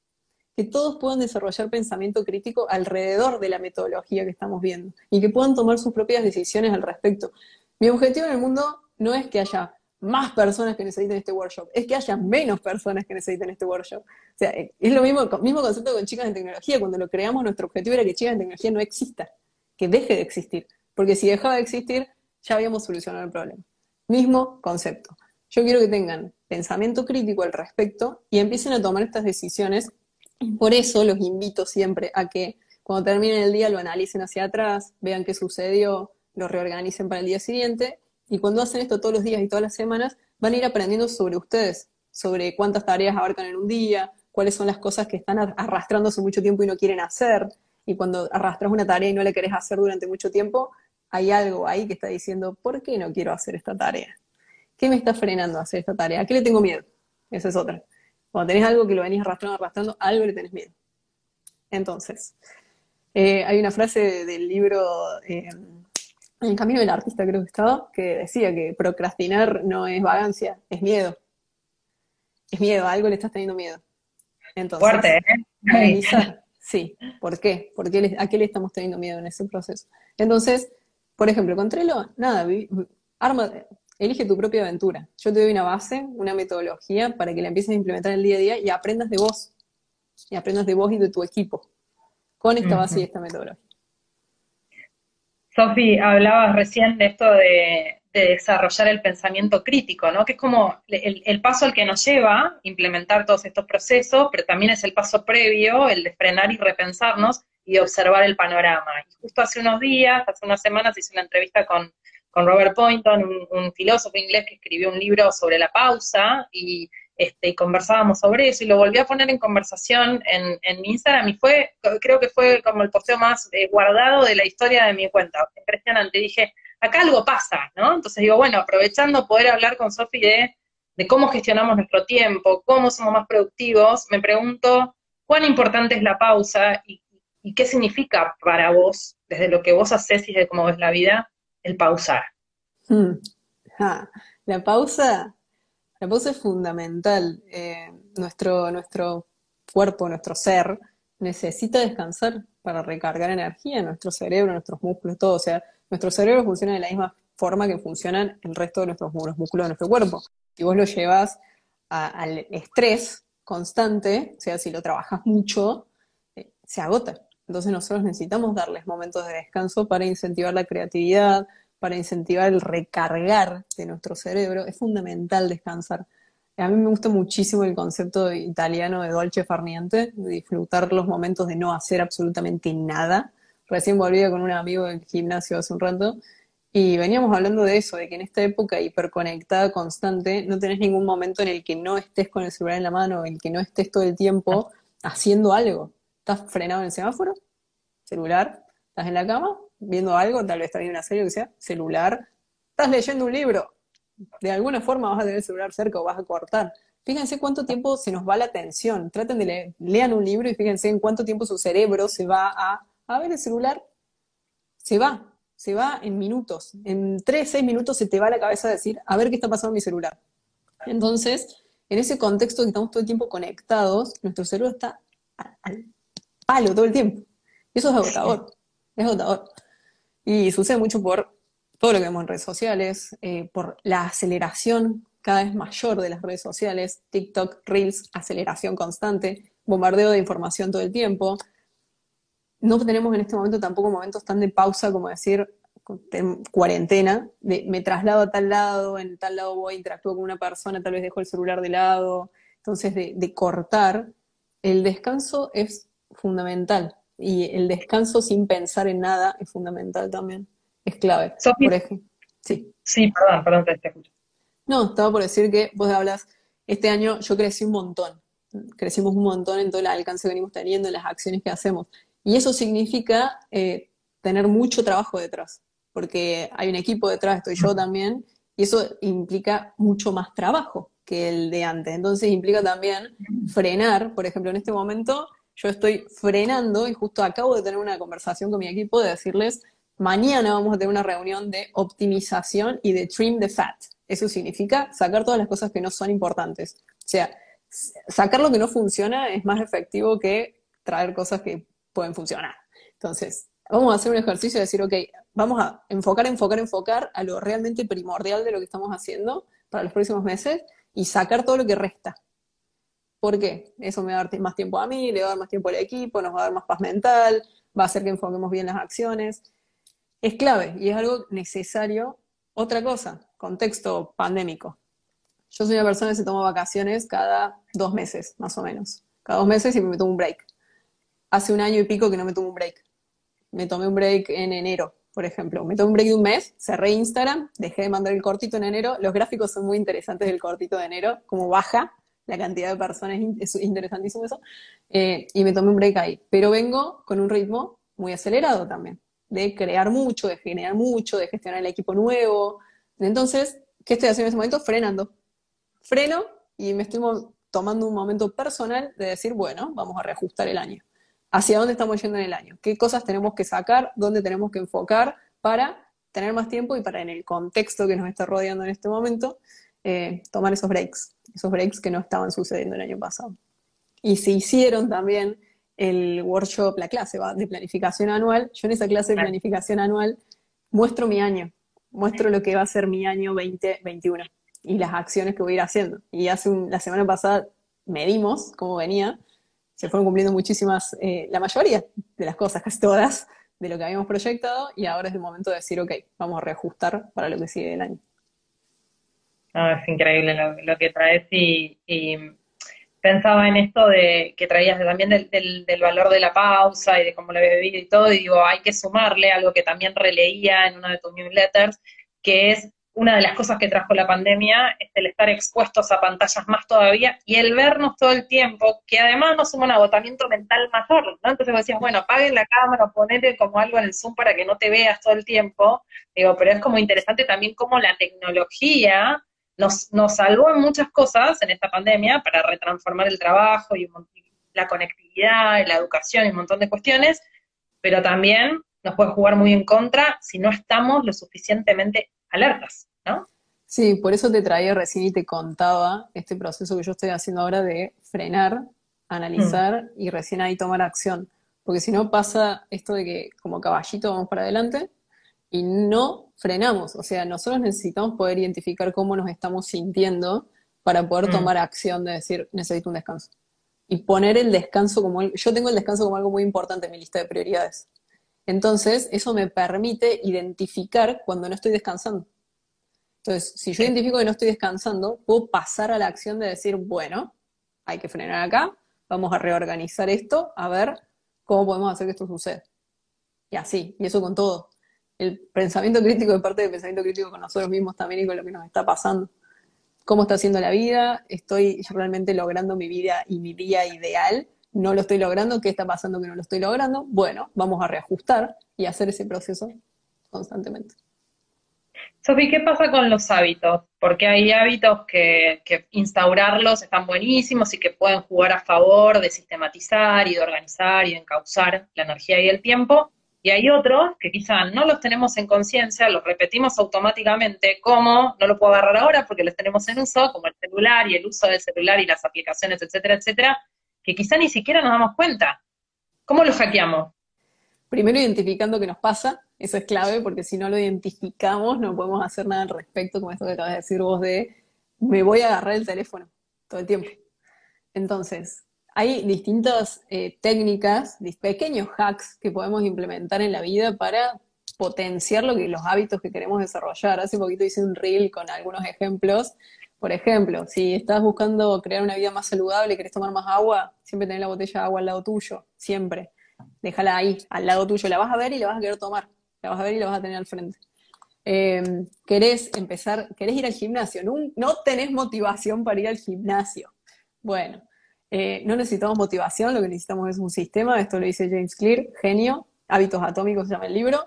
Que todos puedan desarrollar pensamiento crítico alrededor de la metodología que estamos viendo y que puedan tomar sus propias decisiones al respecto. Mi objetivo en el mundo no es que haya más personas que necesiten este workshop, es que haya menos personas que necesiten este workshop. O sea, es lo mismo, mismo concepto con chicas en tecnología. Cuando lo creamos, nuestro objetivo era que chicas en tecnología no exista, que deje de existir. Porque si dejaba de existir, ya habíamos solucionado el problema. Mismo concepto. Yo quiero que tengan pensamiento crítico al respecto y empiecen a tomar estas decisiones. Por eso los invito siempre a que cuando terminen el día lo analicen hacia atrás, vean qué sucedió, lo reorganicen para el día siguiente. Y cuando hacen esto todos los días y todas las semanas, van a ir aprendiendo sobre ustedes, sobre cuántas tareas abarcan en un día, cuáles son las cosas que están ar- arrastrando hace mucho tiempo y no quieren hacer. Y cuando arrastras una tarea y no la querés hacer durante mucho tiempo, hay algo ahí que está diciendo, ¿por qué no quiero hacer esta tarea? ¿Qué me está frenando a hacer esta tarea? ¿A qué le tengo miedo? Esa es otra. Cuando tenés algo que lo venís arrastrando, arrastrando, algo le tenés miedo. Entonces, eh, hay una frase del libro eh, En el camino del artista, creo que estaba, que decía que procrastinar no es vagancia, es miedo. Es miedo, a algo le estás teniendo miedo. Entonces, Fuerte, ¿eh? Sí, ¿por qué? ¿Por qué le- ¿A qué le estamos teniendo miedo en ese proceso? Entonces, por ejemplo, con Trello, nada, vi- arma, elige tu propia aventura. Yo te doy una base, una metodología para que la empieces a implementar en el día a día y aprendas de vos. Y aprendas de vos y de tu equipo con esta base y esta metodología. Sofi, hablabas recién de esto de, de desarrollar el pensamiento crítico, ¿no? Que es como el, paso al que nos lleva implementar todos estos procesos, pero también es el paso previo, el de frenar y repensarnos y observar el panorama. Y justo hace unos días, hace unas semanas, hice una entrevista con, con Robert Poynton, un, un filósofo inglés que escribió un libro sobre la pausa y, este, y conversábamos sobre eso y lo volví a poner en conversación en, en mi Instagram y fue, creo que fue como el posteo más eh, guardado de la historia de mi cuenta. Impresionante. Dije, acá algo pasa, ¿no? Entonces digo, bueno, aprovechando poder hablar con Sofi de, de cómo gestionamos nuestro tiempo, cómo somos más productivos, me pregunto cuán importante es la pausa y, qué significa para vos, desde lo que vos haces y desde cómo ves la vida, el pausar. Hmm. La pausa, la pausa es fundamental. Eh, nuestro, nuestro cuerpo, nuestro ser, necesita descansar para recargar energía, nuestro cerebro, nuestros músculos, todo. O sea, nuestro cerebro funciona de la misma forma que funcionan el resto de nuestros los músculos de nuestro cuerpo. Si vos lo llevas al estrés constante, o sea, si lo trabajas mucho, eh, se agota. Entonces nosotros necesitamos darles momentos de descanso para incentivar la creatividad, para incentivar el recargar de nuestro cerebro. Es fundamental descansar. A mí me gusta muchísimo el concepto italiano de dolce far niente, de disfrutar los momentos de no hacer absolutamente nada. Recién volví con un amigo del gimnasio hace un rato y veníamos hablando de eso, de que en esta época hiperconectada constante no tenés ningún momento en el que no estés con el celular en la mano, en el que no estés todo el tiempo haciendo algo. Estás frenado en el semáforo, celular, estás en la cama, viendo algo, tal vez estás viendo una serie o que sea, celular, estás leyendo un libro, de alguna forma vas a tener el celular cerca o vas a cortar. Fíjense cuánto tiempo se nos va la atención. Traten de leer, lean un libro y fíjense en cuánto tiempo su cerebro se va a, a ver el celular. Se va, se va en minutos. En tres, seis minutos se te va la cabeza a decir, a ver qué está pasando en mi celular. Entonces, en ese contexto que estamos todo el tiempo conectados, nuestro cerebro está al, al palo todo el tiempo. Y eso es agotador, *laughs* es agotador. Y sucede mucho por todo lo que vemos en redes sociales, eh, por la aceleración cada vez mayor de las redes sociales, TikTok, Reels, aceleración constante, bombardeo de información todo el tiempo. No tenemos en este momento tampoco momentos tan de pausa como decir cuarentena, de me traslado a tal lado, en tal lado voy, interactúo con una persona, tal vez dejo el celular de lado. Entonces, de, de cortar, el descanso es fundamental. Y el descanso sin pensar en nada es fundamental también. Es clave. por ejemplo. Sí. Sí, perdón, perdón, te escucho. No, estaba por decir que vos hablas, este año yo crecí un montón. Crecimos un montón en todo el alcance que venimos teniendo, en las acciones que hacemos. Y eso significa eh, tener mucho trabajo detrás, porque hay un equipo detrás, estoy yo también, y eso implica mucho más trabajo que el de antes. Entonces implica también frenar, por ejemplo, en este momento yo estoy frenando y justo acabo de tener una conversación con mi equipo de decirles, mañana vamos a tener una reunión de optimización y de trim the fat. Eso significa sacar todas las cosas que no son importantes. O sea, sacar lo que no funciona es más efectivo que traer cosas que pueden funcionar. Entonces, vamos a hacer un ejercicio de decir, ok, vamos a enfocar, enfocar, enfocar a lo realmente primordial de lo que estamos haciendo para los próximos meses y sacar todo lo que resta. ¿Por qué? Eso me va a dar más tiempo a mí, le va a dar más tiempo al equipo, nos va a dar más paz mental, va a hacer que enfoquemos bien las acciones. Es clave y es algo necesario. Otra cosa, contexto pandémico. Yo soy una persona que se toma vacaciones cada dos meses, más o menos. Cada dos meses y me tomo un break. Hace un año y pico que no me tomo un break. Me tomé un break en enero, por ejemplo. Me tomé un break de un mes, cerré Instagram, dejé de mandar el cortito en enero. Los gráficos son muy interesantes del cortito de enero, como baja la cantidad de personas, es interesantísimo eso, eh, y me tomé un break ahí. Pero vengo con un ritmo muy acelerado también, de crear mucho, de generar mucho, de gestionar el equipo nuevo. Entonces, ¿qué estoy haciendo en ese momento? Frenando. Freno y me estoy tomando un momento personal de decir, bueno, vamos a reajustar el año. ¿Hacia dónde estamos yendo en el año? ¿Qué cosas tenemos que sacar? ¿Dónde tenemos que enfocar para tener más tiempo y para en el contexto que nos está rodeando en este momento, eh, tomar esos breaks, esos breaks que no estaban sucediendo el año pasado. Y se hicieron también el workshop, la clase de planificación anual. Yo en esa clase de planificación anual muestro mi año, muestro lo que va a ser mi año 2021 y las acciones que voy a ir haciendo. Y hace la semana pasada medimos cómo venía, se fueron cumpliendo muchísimas, eh, la mayoría de las cosas, casi todas, de lo que habíamos proyectado, y ahora es el momento de decir, ok, vamos a reajustar para lo que sigue del año. Es increíble lo, que traes y, pensaba en esto de que traías también del, valor de la pausa y de cómo lo había vivido y todo, y digo, hay que sumarle algo que también releía en una de tus newsletters, que es una de las cosas que trajo la pandemia, es el estar expuestos a pantallas más todavía y el vernos todo el tiempo, que además nos suma un agotamiento mental mayor, ¿no? Entonces vos decías, bueno, apaguen la cámara, ponete como algo en el Zoom para que no te veas todo el tiempo, digo, pero es como interesante también cómo la tecnología nos, nos salvó en muchas cosas en esta pandemia para retransformar el trabajo y la conectividad, y la educación y un montón de cuestiones, pero también nos puede jugar muy en contra si no estamos lo suficientemente alertas, ¿no? Sí, por eso te traía recién y te contaba este proceso que yo estoy haciendo ahora de frenar, analizar mm. y recién ahí tomar acción. Porque si no pasa esto de que como caballito vamos para adelante y no frenamos. O sea, nosotros necesitamos poder identificar cómo nos estamos sintiendo para poder mm. tomar acción de decir, necesito un descanso. Y poner el descanso como, yo tengo el descanso como algo muy importante en mi lista de prioridades. Entonces, eso me permite identificar cuando no estoy descansando. Entonces, si yo identifico que no estoy descansando, puedo pasar a la acción de decir, bueno, hay que frenar acá, vamos a reorganizar esto, a ver cómo podemos hacer que esto suceda. Y así, y eso con todo el pensamiento crítico de parte del pensamiento crítico con nosotros mismos también y con lo que nos está pasando. ¿Cómo está haciendo la vida? ¿Estoy realmente logrando mi vida y mi día ideal? ¿No lo estoy logrando? ¿Qué está pasando que no lo estoy logrando? Bueno, vamos a reajustar y hacer ese proceso constantemente. Sofi, ¿qué pasa con los hábitos? Porque hay hábitos que, que, instaurarlos están buenísimos y que pueden jugar a favor de sistematizar y de organizar y de encauzar la energía y el tiempo, y hay otros que quizá no los tenemos en conciencia, los repetimos automáticamente, como no lo puedo agarrar ahora porque los tenemos en uso, como el celular y el uso del celular y las aplicaciones, etcétera, etcétera, que quizá ni siquiera nos damos cuenta. ¿Cómo los hackeamos? primero identificando qué nos pasa, eso es clave, porque si no lo identificamos no podemos hacer nada al respecto, como esto que acabas de decir vos de me voy a agarrar el teléfono todo el tiempo. Entonces, hay distintas eh, técnicas, pequeños hacks que podemos implementar en la vida para potenciar lo que, los hábitos que queremos desarrollar. Hace poquito hice un reel con algunos ejemplos. Por ejemplo, si estás buscando crear una vida más saludable y querés tomar más agua, siempre tenés la botella de agua al lado tuyo, siempre. Déjala ahí, al lado tuyo. La vas a ver y la vas a querer tomar. La vas a ver y la vas a tener al frente. Em, querés empezar, querés ir al gimnasio, no, tenés motivación para ir al gimnasio. Bueno, eh, no necesitamos motivación, lo que necesitamos es un sistema, esto lo dice James Clear, genio, hábitos atómicos se llama el libro,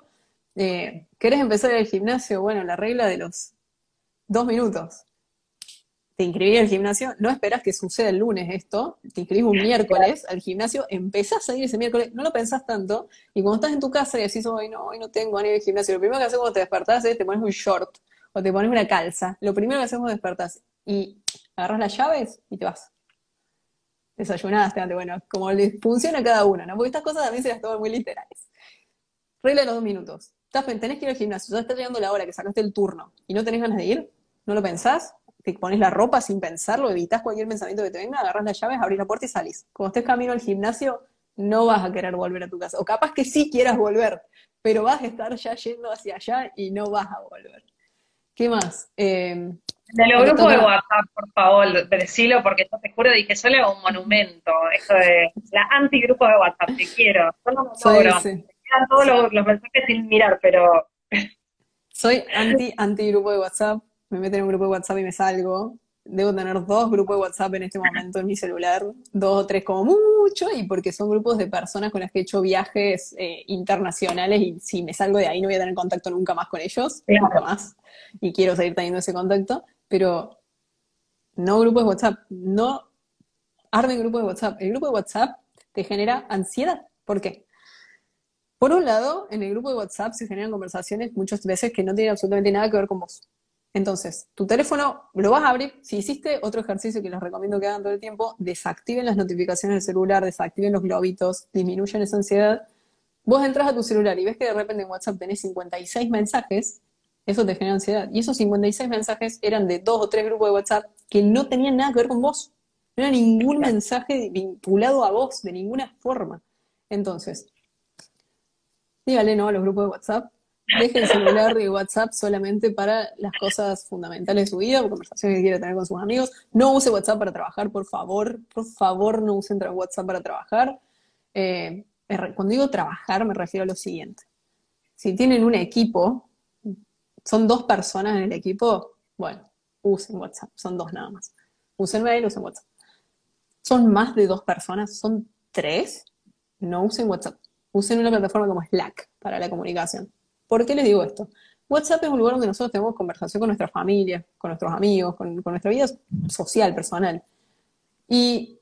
eh, ¿Querés empezar el gimnasio? Bueno, la regla de los dos minutos. Te inscribís al gimnasio, no esperas que suceda el lunes esto, te inscribís un miércoles al gimnasio, empezás a ir ese miércoles, no lo pensás tanto, y cuando estás en tu casa y decís, hoy no, hoy no tengo ni de gimnasio, lo primero que haces cuando te despertás es te pones un short o te pones una calza. Lo primero que haces cuando despertás y agarras las llaves y te vas. Desayunaste, bueno, como les funciona cada uno, ¿no? Porque estas cosas también se las toman muy literales. Regla de los dos minutos tenés que ir al gimnasio, ya está llegando la hora que sacaste el turno y no tenés ganas de ir, no lo pensás, te pones la ropa sin pensarlo, evitas cualquier pensamiento que te venga, agarras las llaves, abrís la puerta y salís. Cuando estés camino al gimnasio, no vas a querer volver a tu casa. O capaz que sí quieras volver, pero vas a estar ya yendo hacia allá y no vas a volver. ¿Qué más? Eh, de los grupos de WhatsApp, por favor, decilo, porque yo te juro, dije, yo le hago un monumento, eso de la anti-grupo de WhatsApp, te quiero. Yo no me todos los, mensajes sin mirar, pero... Soy anti, anti grupo de WhatsApp, me meto en un grupo de WhatsApp y me salgo. Debo tener dos grupos de WhatsApp en este momento en mi celular, dos o tres como mucho, y porque son grupos de personas con las que he hecho viajes eh, internacionales y si me salgo de ahí no voy a tener contacto nunca más con ellos, nunca más. Y quiero seguir teniendo ese contacto, pero no grupos de WhatsApp, no armen grupos de WhatsApp. El grupo de WhatsApp te genera ansiedad. ¿Por qué? Por un lado, en el grupo de WhatsApp se generan conversaciones muchas veces que no tienen absolutamente nada que ver con vos. Entonces, tu teléfono lo vas a abrir. Si hiciste otro ejercicio que les recomiendo que hagan todo el tiempo, desactiven las notificaciones del celular, desactiven los globitos, disminuyen esa ansiedad. Vos entras a tu celular y ves que de repente en WhatsApp tenés 56 mensajes, eso te genera ansiedad. Y esos 56 mensajes eran de dos o tres grupos de WhatsApp que no tenían nada que ver con vos. No era ningún mensaje vinculado a vos, de ninguna forma. Entonces, dígale no a los grupos de WhatsApp. Deje el celular de WhatsApp solamente para las cosas fundamentales de su vida, conversaciones que quiere tener con sus amigos. No use WhatsApp para trabajar, por favor. Por favor, no usen WhatsApp para trabajar. Eh, cuando digo trabajar, me refiero a lo siguiente. Si tienen un equipo, son dos personas en el equipo, bueno, usen WhatsApp, son dos nada más. Usen mail, usen WhatsApp. Son más de dos personas, son tres, no usen WhatsApp usen una plataforma como Slack para la comunicación. ¿Por qué les digo esto? WhatsApp es un lugar donde nosotros tenemos conversación con nuestra familia, con nuestros amigos, con, nuestra vida social, personal. Y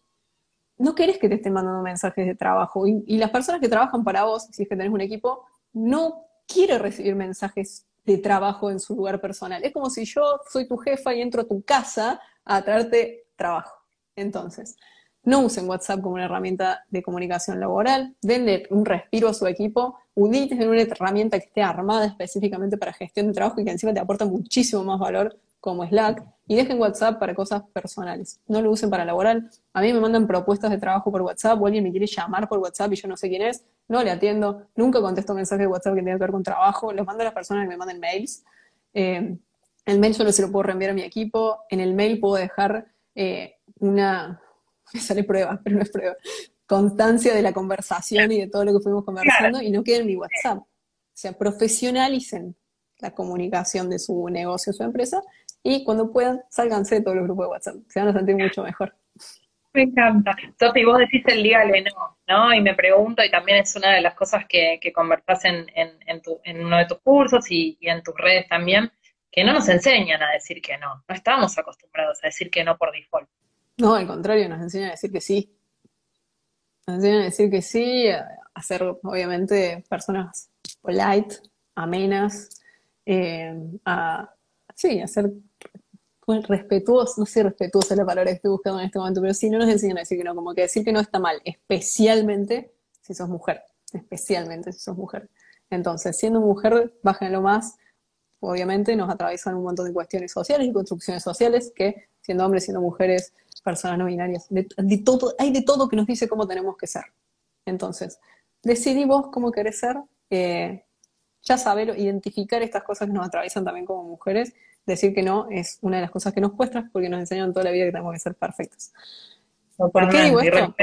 no querés que te estén mandando mensajes de trabajo. Y, las personas que trabajan para vos, si es que tenés un equipo, no quiere recibir mensajes de trabajo en su lugar personal. Es como si yo soy tu jefa y entro a tu casa a traerte trabajo. Entonces, no usen WhatsApp como una herramienta de comunicación laboral, denle un respiro a su equipo, en una herramienta que esté armada específicamente para gestión de trabajo y que encima te aporta muchísimo más valor como Slack, y dejen WhatsApp para cosas personales. No lo usen para laboral. A mí me mandan propuestas de trabajo por WhatsApp o alguien me quiere llamar por WhatsApp y yo no sé quién es, no le atiendo, nunca contesto mensajes de WhatsApp que tengan que ver con trabajo, los mando a las personas que me manden mails. Eh, el mail solo se lo puedo reenviar a mi equipo, en el mail puedo dejar eh, una, me *laughs* sale prueba, pero no es prueba, constancia de la conversación y de todo lo que fuimos conversando y no queden en mi WhatsApp. O sea, profesionalicen la comunicación de su negocio, su empresa, y cuando puedan, sálganse de todos los grupos de WhatsApp. Se van a sentir mucho mejor. Me encanta. Sofi, vos decís el dígale no, ¿no? Y me pregunto, y también es una de las cosas que, que conversás en, en, uno de tus cursos y, y en tus redes también, que no nos enseñan a decir que no. No estamos acostumbrados a decir que no por default. No, al contrario, nos enseñan a decir que sí. Nos enseñan a decir que sí, a ser obviamente personas polite, amenas, eh, a, sí, a ser respetuosos, no sé respetuosa es la palabra que estoy buscando en este momento, pero sí, no nos enseñan a decir que no, como que decir que no está mal, especialmente si sos mujer. especialmente si sos mujer. Entonces, siendo mujer, lo más, obviamente nos atraviesan un montón de cuestiones sociales y construcciones sociales que, siendo hombres, siendo mujeres, personas no binarias, de, todo, hay de todo que nos dice cómo tenemos que ser. Entonces, decidí vos cómo querés ser, eh, ya saber, identificar estas cosas que nos atraviesan también como mujeres, decir que no es una de las cosas que nos cuesta porque nos enseñan toda la vida que tenemos que ser perfectas. ¿Por qué digo esto?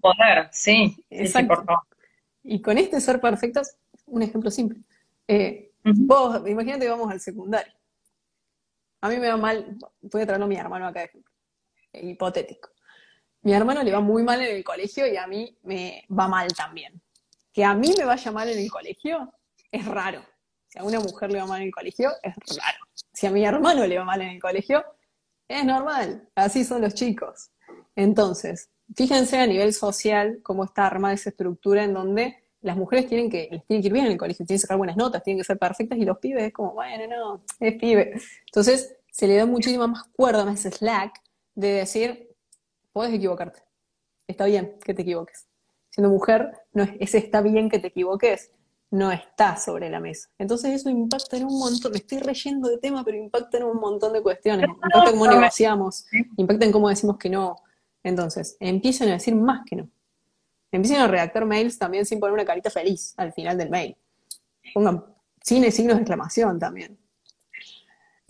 Poder, sí, Exacto. Y con este ser perfectas, un ejemplo simple. Eh, vos, imagínate que vamos al secundario. A mí me va mal, voy a traerlo a mi hermano acá de ejemplo, hipotético. Mi hermano le va muy mal en el colegio y a mí me va mal también. Que a mí me vaya mal en el colegio es raro. Si a una mujer le va mal en el colegio, es raro. Si a mi hermano le va mal en el colegio, es normal. Así son los chicos. Entonces, fíjense a nivel social cómo está armada esa estructura en donde las mujeres tienen que, les tienen que ir bien en el colegio, tienen que sacar buenas notas, tienen que ser perfectas, y los pibes es como, bueno, no, es pibe. Entonces, se le da muchísima más cuerda, más slack, de decir, puedes equivocarte. Está bien que te equivoques. Siendo mujer, no es, ese está bien que te equivoques, no está sobre la mesa. Entonces eso impacta en un montón, me estoy reyendo de tema, pero impacta en un montón de cuestiones. Impacta en cómo negociamos, impacta en cómo decimos que no. Entonces, empiezan a decir más que no. Empiecen a redactar mails también sin poner una carita feliz al final del mail. Pongan cine signos de exclamación también.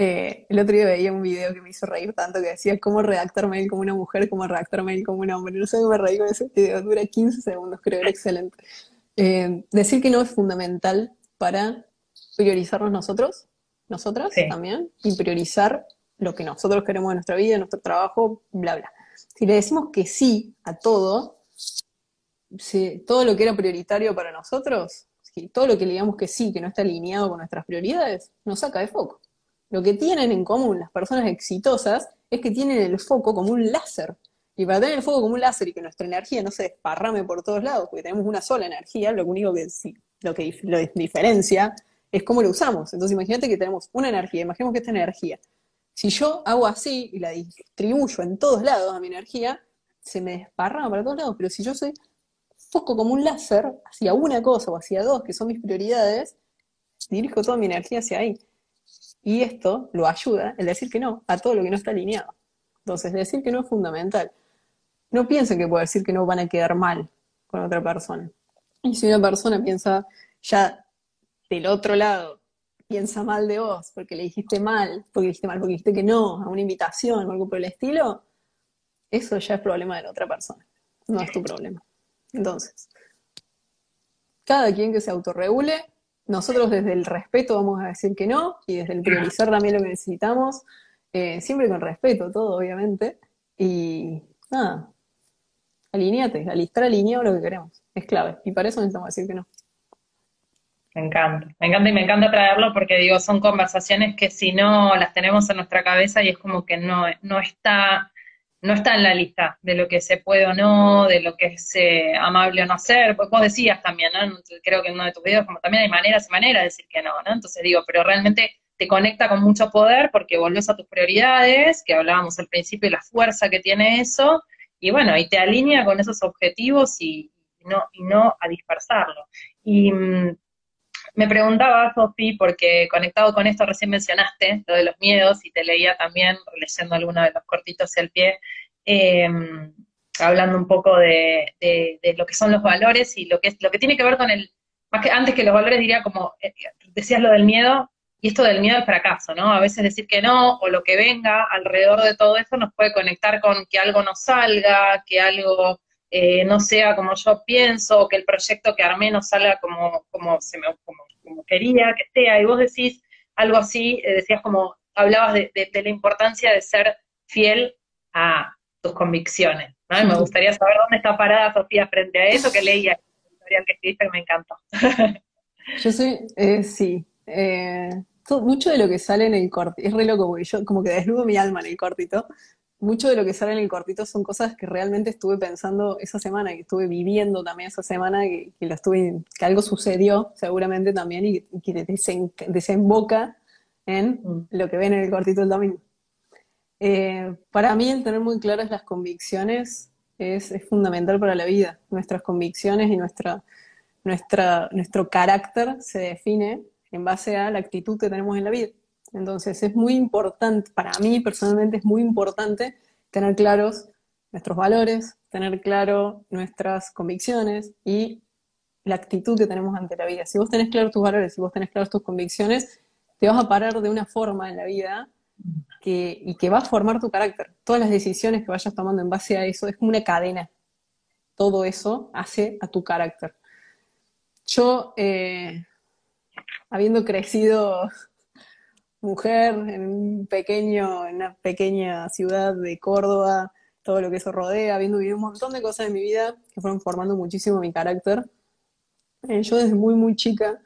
Eh, el otro día veía un video que me hizo reír tanto que decía cómo redactar mail como una mujer, cómo redactar mail como un hombre. No sé cómo me reí con ese video, dura 15 segundos, creo, era excelente. Eh, decir que no es fundamental para priorizarnos nosotros, nosotras también, y priorizar lo que nosotros queremos en nuestra vida, nuestro trabajo, bla, bla. Si le decimos que sí a todo, si todo lo que era prioritario para nosotros, si todo lo que le digamos que sí, que no está alineado con nuestras prioridades, nos saca de foco. Lo que tienen en común las personas exitosas es que tienen el foco como un láser. Y para tener el foco como un láser y que nuestra energía no se desparrame por todos lados, porque tenemos una sola energía, lo único que, lo que lo diferencia es cómo lo usamos. Entonces imagínate que tenemos una energía, imaginemos que esta energía, si yo hago así y la distribuyo en todos lados a mi energía, se me desparrama para todos lados, pero si yo soy foco como un láser hacia una cosa o hacia dos, que son mis prioridades, dirijo toda mi energía hacia ahí. Y esto lo ayuda, el decir que no, a todo lo que no está alineado. Entonces, decir que no es fundamental. No piensen que puedo decir que no van a quedar mal con otra persona. Y si una persona piensa ya del otro lado, piensa mal de vos, porque le dijiste mal, porque dijiste mal, porque dijiste que no a una invitación o algo por el estilo, eso ya es problema de la otra persona, no es tu problema. Entonces, cada quien que se autorregule, nosotros desde el respeto vamos a decir que no, y desde el priorizar también lo que necesitamos, eh, siempre con respeto todo, obviamente, y nada, alineate, estar alineado lo que queremos, es clave, y para eso necesitamos decir que no. Me encanta, me encanta y me encanta traerlo porque digo, son conversaciones que si no las tenemos en nuestra cabeza y es como que no, no está no está en la lista de lo que se puede o no, de lo que es eh, amable o no hacer, pues vos decías también, ¿no? creo que en uno de tus videos como también hay maneras y maneras de decir que no, ¿no? Entonces digo, pero realmente te conecta con mucho poder porque volvés a tus prioridades, que hablábamos al principio, y la fuerza que tiene eso, y bueno, y te alinea con esos objetivos y, no, y no a dispersarlo. Y mm, me preguntaba, Sofi, porque conectado con esto recién mencionaste lo de los miedos y te leía también, leyendo alguno de los cortitos el pie, em, hablando un poco de, lo que son los valores y lo que, lo que tiene que ver con el, más que antes que los valores diría como, eh, decías lo del miedo, y esto del miedo al fracaso, ¿no? A veces decir que no o lo que venga alrededor de todo eso nos puede conectar con que algo no salga, que algo eh, no sea como yo pienso, o que el proyecto que armé no salga como, como, se me, como como quería que sea, y vos decís algo así, eh, decías como, hablabas de, la importancia de ser fiel a tus convicciones, ¿no? Y me gustaría saber dónde está parada Sofía frente a eso, que leía el tutorial que escribiste que me encantó. *laughs* Yo soy, eh, sí, eh, mucho de lo que sale en el cortito, es re loco, porque yo como que desnudo mi alma en el cortito, mucho de lo que sale en el cortito son cosas que realmente estuve pensando esa semana, que estuve viviendo también esa semana, que, que estuve, que algo sucedió seguramente también y, que desemboca en mm. lo que ven en el cortito el domingo. Eh, para mí el tener muy claras las convicciones es, fundamental para la vida, nuestras convicciones y nuestra, nuestra, nuestro carácter se define en base a la actitud que tenemos en la vida. Entonces es muy importante, para mí personalmente es muy importante tener claros nuestros valores, tener claro nuestras convicciones y la actitud que tenemos ante la vida. Si vos tenés claros tus valores, si vos tenés claras tus convicciones, te vas a parar de una forma en la vida y que va a formar tu carácter. Todas las decisiones que vayas tomando en base a eso es como una cadena. Todo eso hace a tu carácter. Yo, eh, habiendo crecido mujer en un pequeño, en una pequeña ciudad de Córdoba, todo lo que eso rodea, habiendo vivido un montón de cosas en mi vida que fueron formando muchísimo mi carácter. Eh, yo desde muy, muy chica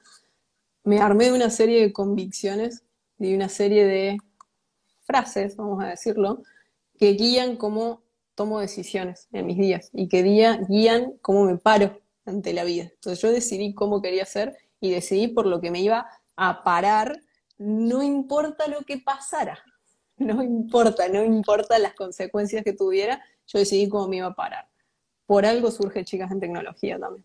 me armé de una serie de convicciones de una serie de frases, vamos a decirlo, que guían cómo tomo decisiones en mis días y que guían cómo me paro ante la vida. Entonces yo decidí cómo quería ser y decidí por lo que me iba a parar no importa lo que pasara, *laughs* no importa, no importa las consecuencias que tuviera, yo decidí cómo me iba a parar. Por algo surge Chicas en Tecnología también.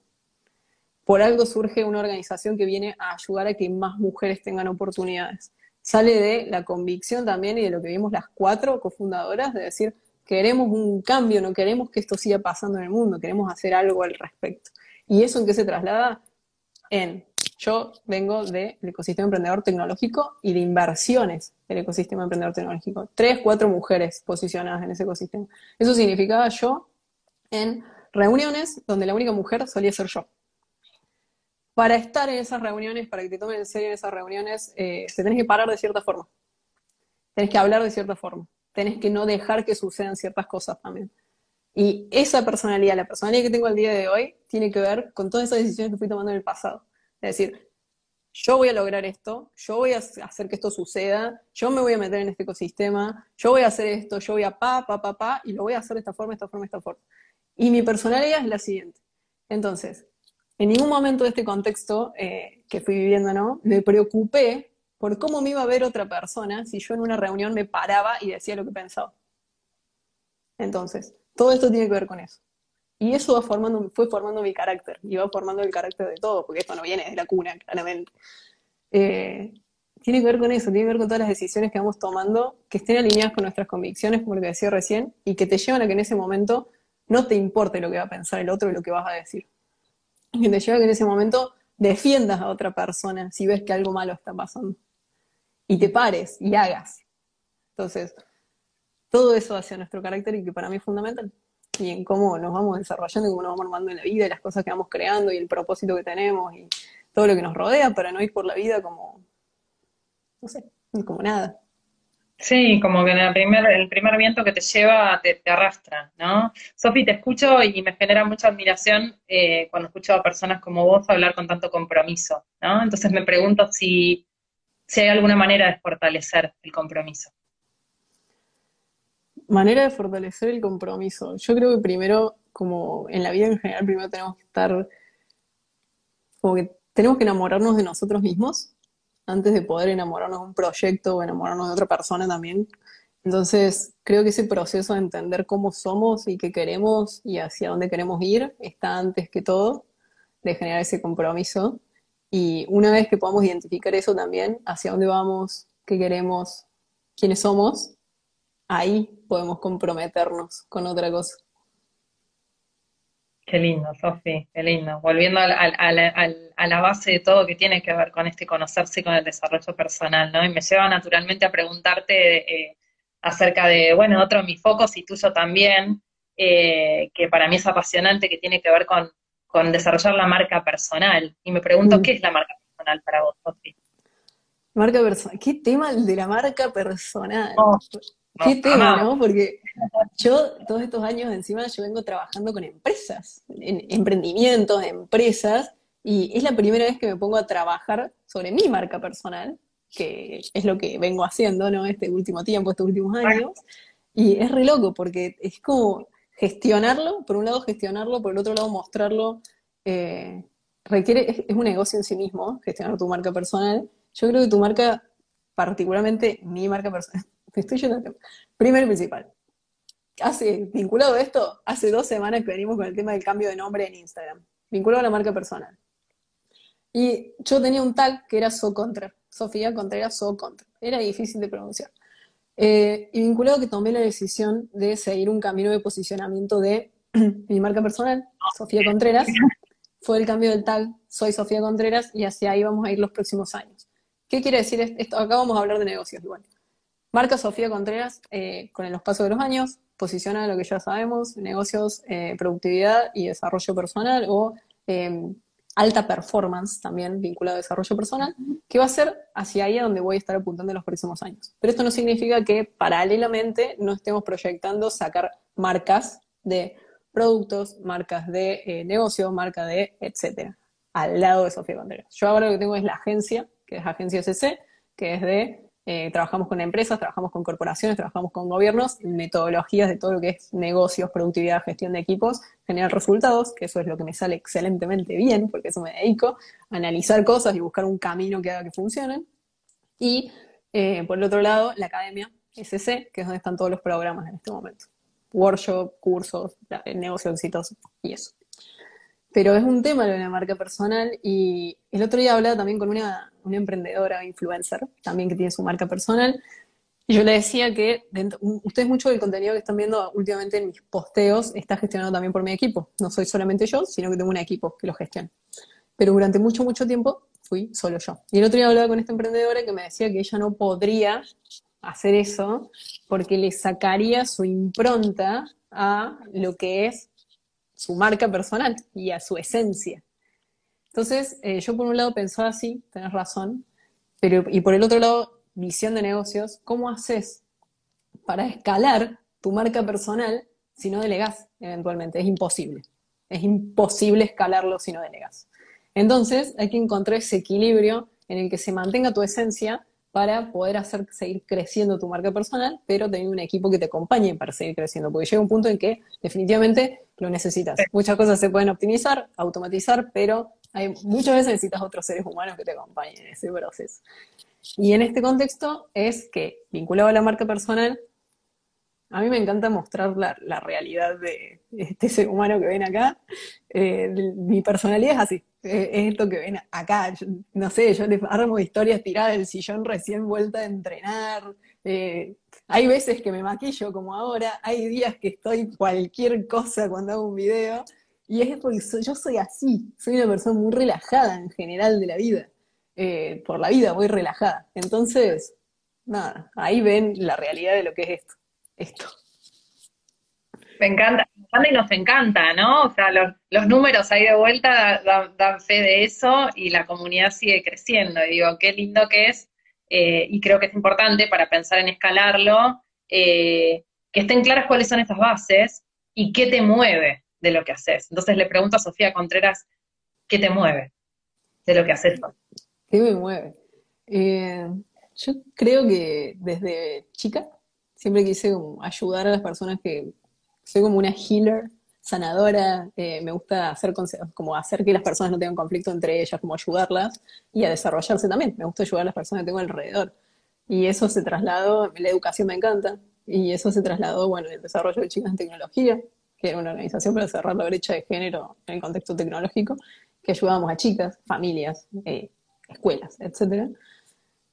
Por algo surge una organización que viene a ayudar a que más mujeres tengan oportunidades. Sale de la convicción también y de lo que vimos las cuatro cofundadoras, de decir, queremos un cambio, no queremos que esto siga pasando en el mundo, queremos hacer algo al respecto. ¿Y eso en qué se traslada? En yo vengo del ecosistema emprendedor tecnológico y de inversiones del ecosistema emprendedor tecnológico. Tres, cuatro mujeres posicionadas en ese ecosistema. Eso significaba yo en reuniones donde la única mujer solía ser yo. Para estar en esas reuniones, para que te tomen en serio en esas reuniones, eh, te tenés que parar de cierta forma. Tenés que hablar de cierta forma. Tenés que no dejar que sucedan ciertas cosas también. Y esa personalidad, la personalidad que tengo al día de hoy, tiene que ver con todas esas decisiones que fui tomando en el pasado. Es decir, yo voy a lograr esto, yo voy a hacer que esto suceda, yo me voy a meter en este ecosistema, yo voy a hacer esto, yo voy a pa, pa, pa, pa, y lo voy a hacer de esta forma, esta forma, esta forma. Y mi personalidad es la siguiente. Entonces, en ningún momento de este contexto eh, que fui viviendo, ¿no? Me preocupé por cómo me iba a ver otra persona si yo en una reunión me paraba y decía lo que pensaba. Entonces, todo esto tiene que ver con eso. Y eso va formando, fue formando mi carácter, y va formando el carácter de todo, porque esto no viene de la cuna, claramente. Eh, tiene que ver con eso, tiene que ver con todas las decisiones que vamos tomando, que estén alineadas con nuestras convicciones, como lo que decía recién, y que te llevan a que en ese momento no te importe lo que va a pensar el otro y lo que vas a decir. Y te lleva a que en ese momento defiendas a otra persona si ves que algo malo está pasando. Y te pares y hagas. Entonces, todo eso hacia nuestro carácter y que para mí es fundamental y en cómo nos vamos desarrollando cómo nos vamos armando en la vida y las cosas que vamos creando y el propósito que tenemos y todo lo que nos rodea para no ir por la vida como, no sé, como nada. Sí, como que en el primer, el primer viento que te lleva te, arrastra, ¿no? Sofi, te escucho y me genera mucha admiración eh, cuando escucho a personas como vos hablar con tanto compromiso, ¿no? Entonces me pregunto si, si hay alguna manera de fortalecer el compromiso. Manera de fortalecer el compromiso. Yo creo que primero, como en la vida en general, primero tenemos que estar, tenemos que enamorarnos de nosotros mismos antes de poder enamorarnos de un proyecto o enamorarnos de otra persona también. Entonces, creo que ese proceso de entender cómo somos y qué queremos y hacia dónde queremos ir está antes que todo de generar ese compromiso. Y una vez que podamos identificar eso también, hacia dónde vamos, qué queremos, quiénes somos, ahí podemos comprometernos con otra cosa. Qué lindo, Sofi, qué lindo. Volviendo a la, base de todo que tiene que ver con este conocerse y con el desarrollo personal, ¿no? Y me lleva naturalmente a preguntarte eh, acerca de, bueno, otro de mis focos y tuyo también, eh, que para mí es apasionante, que tiene que ver con, desarrollar la marca personal. Y me pregunto, mm. ¿qué es la marca personal para vos, Sofi? Marca personal. ¿Qué tema el de la marca personal? Oh. Qué tema, ¿no? Porque yo todos estos años encima yo vengo trabajando con empresas, en emprendimientos, empresas, y es la primera vez que me pongo a trabajar sobre mi marca personal, que es lo que vengo haciendo, ¿no? Este último tiempo, estos últimos años. Y es re loco porque es como gestionarlo, por un lado gestionarlo, por el otro lado mostrarlo, eh, requiere, es, es, un negocio en sí mismo, gestionar tu marca personal. Yo creo que tu marca, particularmente mi marca personal, estoy yendo Primero y principal. Hace, vinculado a esto, hace dos semanas que venimos con el tema del cambio de nombre en Instagram. Vinculado a la marca personal. Y yo tenía un tag que era So Contra, Sofía Contreras So Contra. Era difícil de pronunciar. Eh, y vinculado que tomé la decisión de seguir un camino de posicionamiento de *clears throat* mi marca personal, Sofía Contreras, fue el cambio del tag Soy Sofía Contreras y hacia ahí vamos a ir los próximos años. ¿Qué quiere decir esto? Acá vamos a hablar de negocios igual. Marca Sofía Contreras, eh, con los pasos de los años, posiciona lo que ya sabemos, negocios, eh, productividad y desarrollo personal o em, alta performance también vinculado a desarrollo personal, que va a ser hacia ahí a donde voy a estar apuntando en los próximos años. Pero esto no significa que paralelamente no estemos proyectando sacar marcas de productos, marcas de eh, negocio, marca de etcétera, al lado de Sofía Contreras. Yo ahora lo que tengo es la agencia, que es Agencia CC, que es de eh, trabajamos con empresas, trabajamos con corporaciones, trabajamos con gobiernos, metodologías de todo lo que es negocios, productividad, gestión de equipos, generar resultados, que eso es lo que me sale excelentemente bien, porque eso me dedico, a analizar cosas y buscar un camino que haga que funcionen. Y eh, por el otro lado, la academia SC, que es donde están todos los programas en este momento. Workshop, cursos, negocio exitoso y eso pero es un tema lo de la marca personal y el otro día hablaba también con una, una emprendedora, influencer, también que tiene su marca personal, y yo le decía que ustedes mucho del contenido que están viendo últimamente en mis posteos está gestionado también por mi equipo. No soy solamente yo, sino que tengo un equipo que lo gestiona. Pero durante mucho, mucho tiempo fui solo yo. Y el otro día hablaba con esta emprendedora que me decía que ella no podría hacer eso porque le sacaría su impronta a lo que es su marca personal y a su esencia. Entonces, eh, yo por un lado pensaba así, tenés razón, pero y por el otro lado, visión de negocios, ¿cómo haces para escalar tu marca personal si no delegas eventualmente? Es imposible. Es imposible escalarlo si no delegas. Entonces, hay que encontrar ese equilibrio en el que se mantenga tu esencia para poder hacer seguir creciendo tu marca personal, pero tener un equipo que te acompañe para seguir creciendo, porque llega un punto en que definitivamente lo necesitas. Muchas cosas se pueden optimizar, automatizar, pero hay, muchas veces necesitas otros seres humanos que te acompañen en ese proceso. Y en este contexto es que, vinculado a la marca personal, a mí me encanta mostrar la, la realidad de este ser humano que ven acá. Eh, mi personalidad es así, es esto que ven acá. no sé, yo les armo historias tiradas del sillón recién vuelta a entrenar. Eh, hay veces que me maquillo como ahora, hay días que estoy cualquier cosa cuando hago un video. Y es porque yo soy así, soy una persona muy relajada en general de la vida. por la vida voy relajada. Entonces, nada, ahí ven la realidad de lo que es esto esto. Me encanta, me encanta y nos encanta, ¿no? O sea, los, números ahí de vuelta dan, fe de eso y la comunidad sigue creciendo. Y digo, qué lindo que es, eh, y creo que es importante para pensar en escalarlo, eh, que estén claras cuáles son esas bases y qué te mueve de lo que haces. Entonces le pregunto a Sofía Contreras, ¿qué te mueve de lo que haces? ¿Qué me mueve? Eh, yo creo que desde chica siempre quise ayudar a las personas que soy como una healer, sanadora, eh, me gusta hacer como hacer que las personas no tengan conflicto entre ellas, como ayudarlas y a desarrollarse también. Me gusta ayudar a las personas que tengo alrededor. Y eso se trasladó, la educación me encanta, y eso se trasladó, bueno, en el desarrollo de chicas en tecnología, que era una organización para cerrar la brecha de género en el contexto tecnológico, que ayudábamos a chicas, familias, eh, escuelas, etcétera.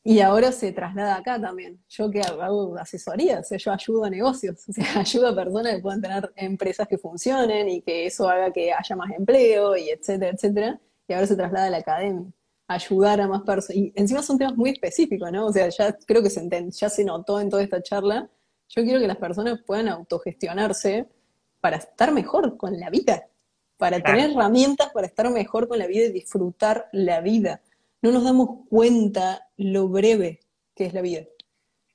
Y ahora se traslada acá también. Yo que hago asesoría, o sea, yo ayudo a negocios, *laughs* o sea, ayudo a personas que puedan tener empresas que funcionen y que eso haga que haya más empleo y etcétera, etcétera. Y ahora se traslada a la academia, ayudar a más personas. Y encima son temas muy específicos, ¿no? O sea, ya creo que se ya se notó en toda esta charla. Yo quiero que las personas puedan autogestionarse para estar mejor con la vida, para tener herramientas para estar mejor con la vida y disfrutar la vida no nos damos cuenta lo breve que es la vida,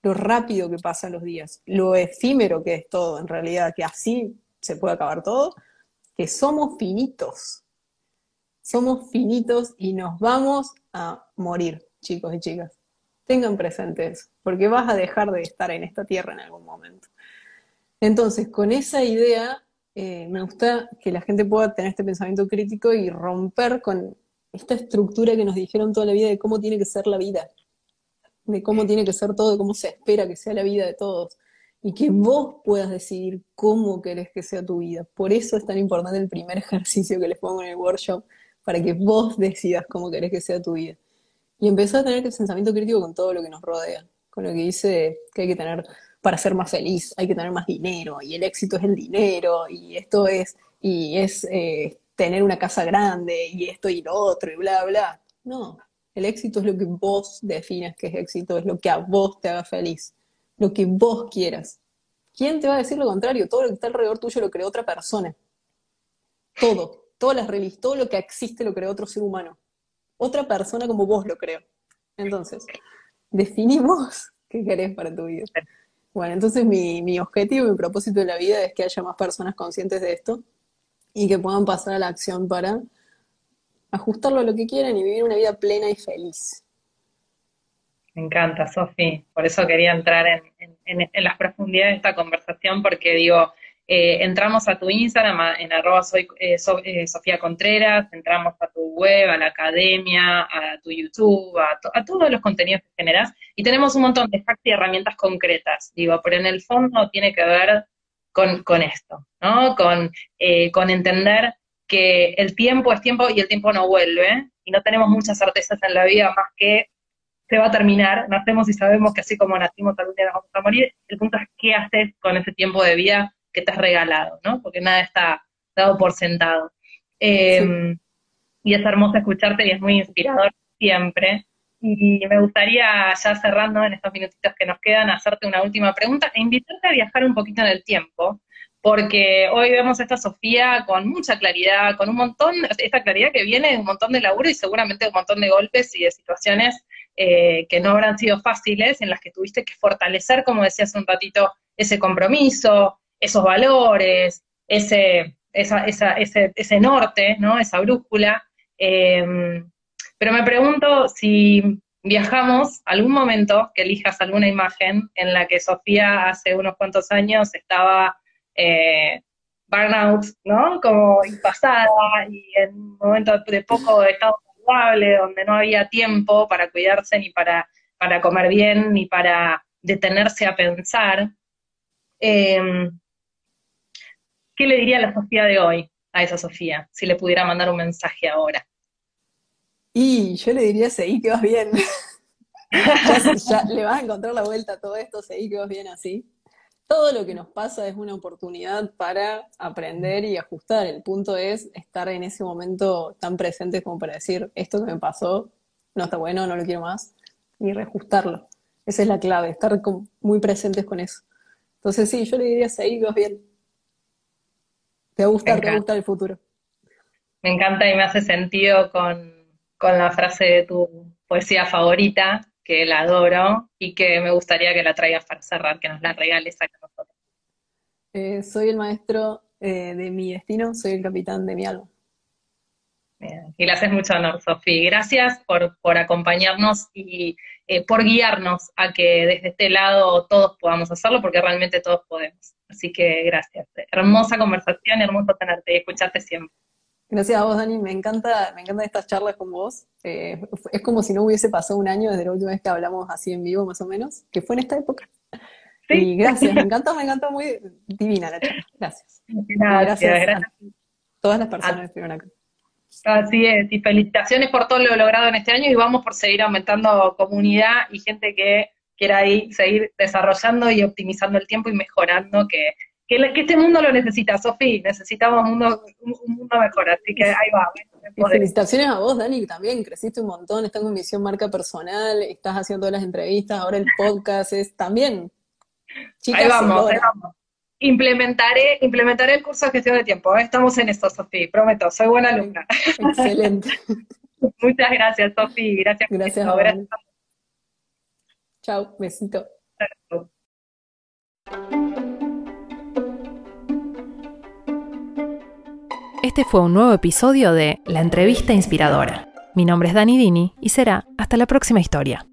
lo rápido que pasan los días, lo efímero que es todo en realidad, que así se puede acabar todo, que somos finitos. Somos finitos y nos vamos a morir, chicos y chicas. Tengan presentes, porque vas a dejar de estar en esta tierra en algún momento. Entonces, con esa idea, eh, me gusta que la gente pueda tener este pensamiento crítico y romper con esta estructura que nos dijeron toda la vida de cómo tiene que ser la vida, de cómo tiene que ser todo, de cómo se espera que sea la vida de todos, y que vos puedas decidir cómo querés que sea tu vida. Por eso es tan importante el primer ejercicio que les pongo en el workshop, para que vos decidas cómo querés que sea tu vida. Y empezó a tener el pensamiento crítico con todo lo que nos rodea, con lo que dice que hay que tener para ser más feliz, hay que tener más dinero, y el éxito es el dinero, y esto es, y es eh, tener una casa grande, y esto y lo otro, y bla, bla. No, el éxito es lo que vos defines que es éxito, es lo que a vos te haga feliz, lo que vos quieras. ¿Quién te va a decir lo contrario? Todo lo que está alrededor tuyo lo creó otra persona. Todo, todas las revistas, todo lo que existe lo creó otro ser humano. Otra persona como vos lo creó. Entonces, definimos *laughs* qué querés para tu vida. Bueno, entonces mi, mi objetivo, mi propósito de la vida es que haya más personas conscientes de esto y que puedan pasar a la acción para ajustarlo a lo que quieran y vivir una vida plena y feliz. Me encanta, Sofi. Por eso quería entrar en, las profundidades de esta conversación, porque digo, eh, entramos a tu Instagram, en arroba soy eh, eh, Sofía Contreras, entramos a tu web, a la academia, a tu YouTube, a, todos los contenidos que generas, y tenemos un montón de hacks y herramientas concretas, digo, pero en el fondo tiene que ver con, esto, ¿no? Con, con entender que el tiempo es tiempo y el tiempo no vuelve, y no tenemos muchas certezas en la vida más que se va a terminar, nacemos y sabemos que así como nacimos algún día nos vamos a morir, el punto es qué haces con ese tiempo de vida que te has regalado, ¿no? Porque nada está dado por sentado. Em, y es hermoso escucharte y es muy inspirador siempre. Y me gustaría, ya cerrando en estos minutitos que nos quedan, hacerte una última pregunta e invitarte a viajar un poquito en el tiempo, porque hoy vemos a esta Sofía con mucha claridad, con un montón, esta claridad que viene de un montón de laburo y seguramente un montón de golpes y de situaciones eh, que no habrán sido fáciles, en las que tuviste que fortalecer, como decías un ratito, ese compromiso, esos valores, ese, esa, ese, ese, norte, ¿no? esa brújula. Em, pero me pregunto si viajamos algún momento que elijas alguna imagen en la que Sofía hace unos cuantos años estaba eh, burnout, ¿no? Como pasada y en un momento de poco estado donde no había tiempo para cuidarse ni para, para comer bien, ni para detenerse a pensar. Em, ¿Qué le diría a la Sofía de hoy a esa Sofía, si le pudiera mandar un mensaje ahora? Y yo le diría, seguí que vas bien. *laughs* ya, le vas a encontrar la vuelta a todo esto, seguí que vas bien así todo lo que nos pasa es una oportunidad para aprender y ajustar. El punto es estar en ese momento tan presente como para decir, esto que me pasó no está bueno, no lo quiero más, y reajustarlo. Esa es la clave, estar muy presentes con eso. Entonces sí, yo le diría, seguí, vas bien. Te va a gustar, te va a gustar el futuro. Me encanta y me hace sentido con, con la frase de tu poesía favorita, que la adoro y que me gustaría que la traigas para cerrar, que nos la regales a nosotros. Eh, soy el maestro eh, de mi destino, soy el capitán de mi alma. Y le haces mucho honor, Sofía. Gracias por, por acompañarnos y eh, por guiarnos a que desde este lado todos podamos hacerlo, porque realmente todos podemos. Así que gracias. Hermosa conversación, hermoso tenerte y escucharte siempre. Gracias a vos, Dani. Me encanta, me encantan estas charlas con vos. Eh, es como si no hubiese pasado un año desde la última vez que hablamos así en vivo, más o menos, que fue en esta época. ¿Sí? Y gracias, me encanta, me encanta muy divina la charla. Gracias. Gracias, gracias, a todas las personas que estuvieron acá. Así es, y felicitaciones por todo lo logrado en este año y vamos por seguir aumentando comunidad y gente que quiera ahí seguir desarrollando y optimizando el tiempo y mejorando, que que, este mundo lo necesita, Sofi, necesitamos un mundo, un, mundo mejor, así que ahí va. felicitaciones a vos, Dani, también creciste un montón, estás en misión marca personal, estás haciendo todas las entrevistas, ahora el podcast es también. ahí vamos, ahí vamos. Implementaré, implementaré el curso de gestión de tiempo, ¿eh? estamos en esto, Sofi, prometo, soy buena alumna. Excelente. *laughs* Muchas gracias, Sofi, gracias. Gracias. gracias. Chao, besito. Este fue un nuevo episodio de La Entrevista Inspiradora. Mi nombre es Dani Dini y será hasta la próxima historia.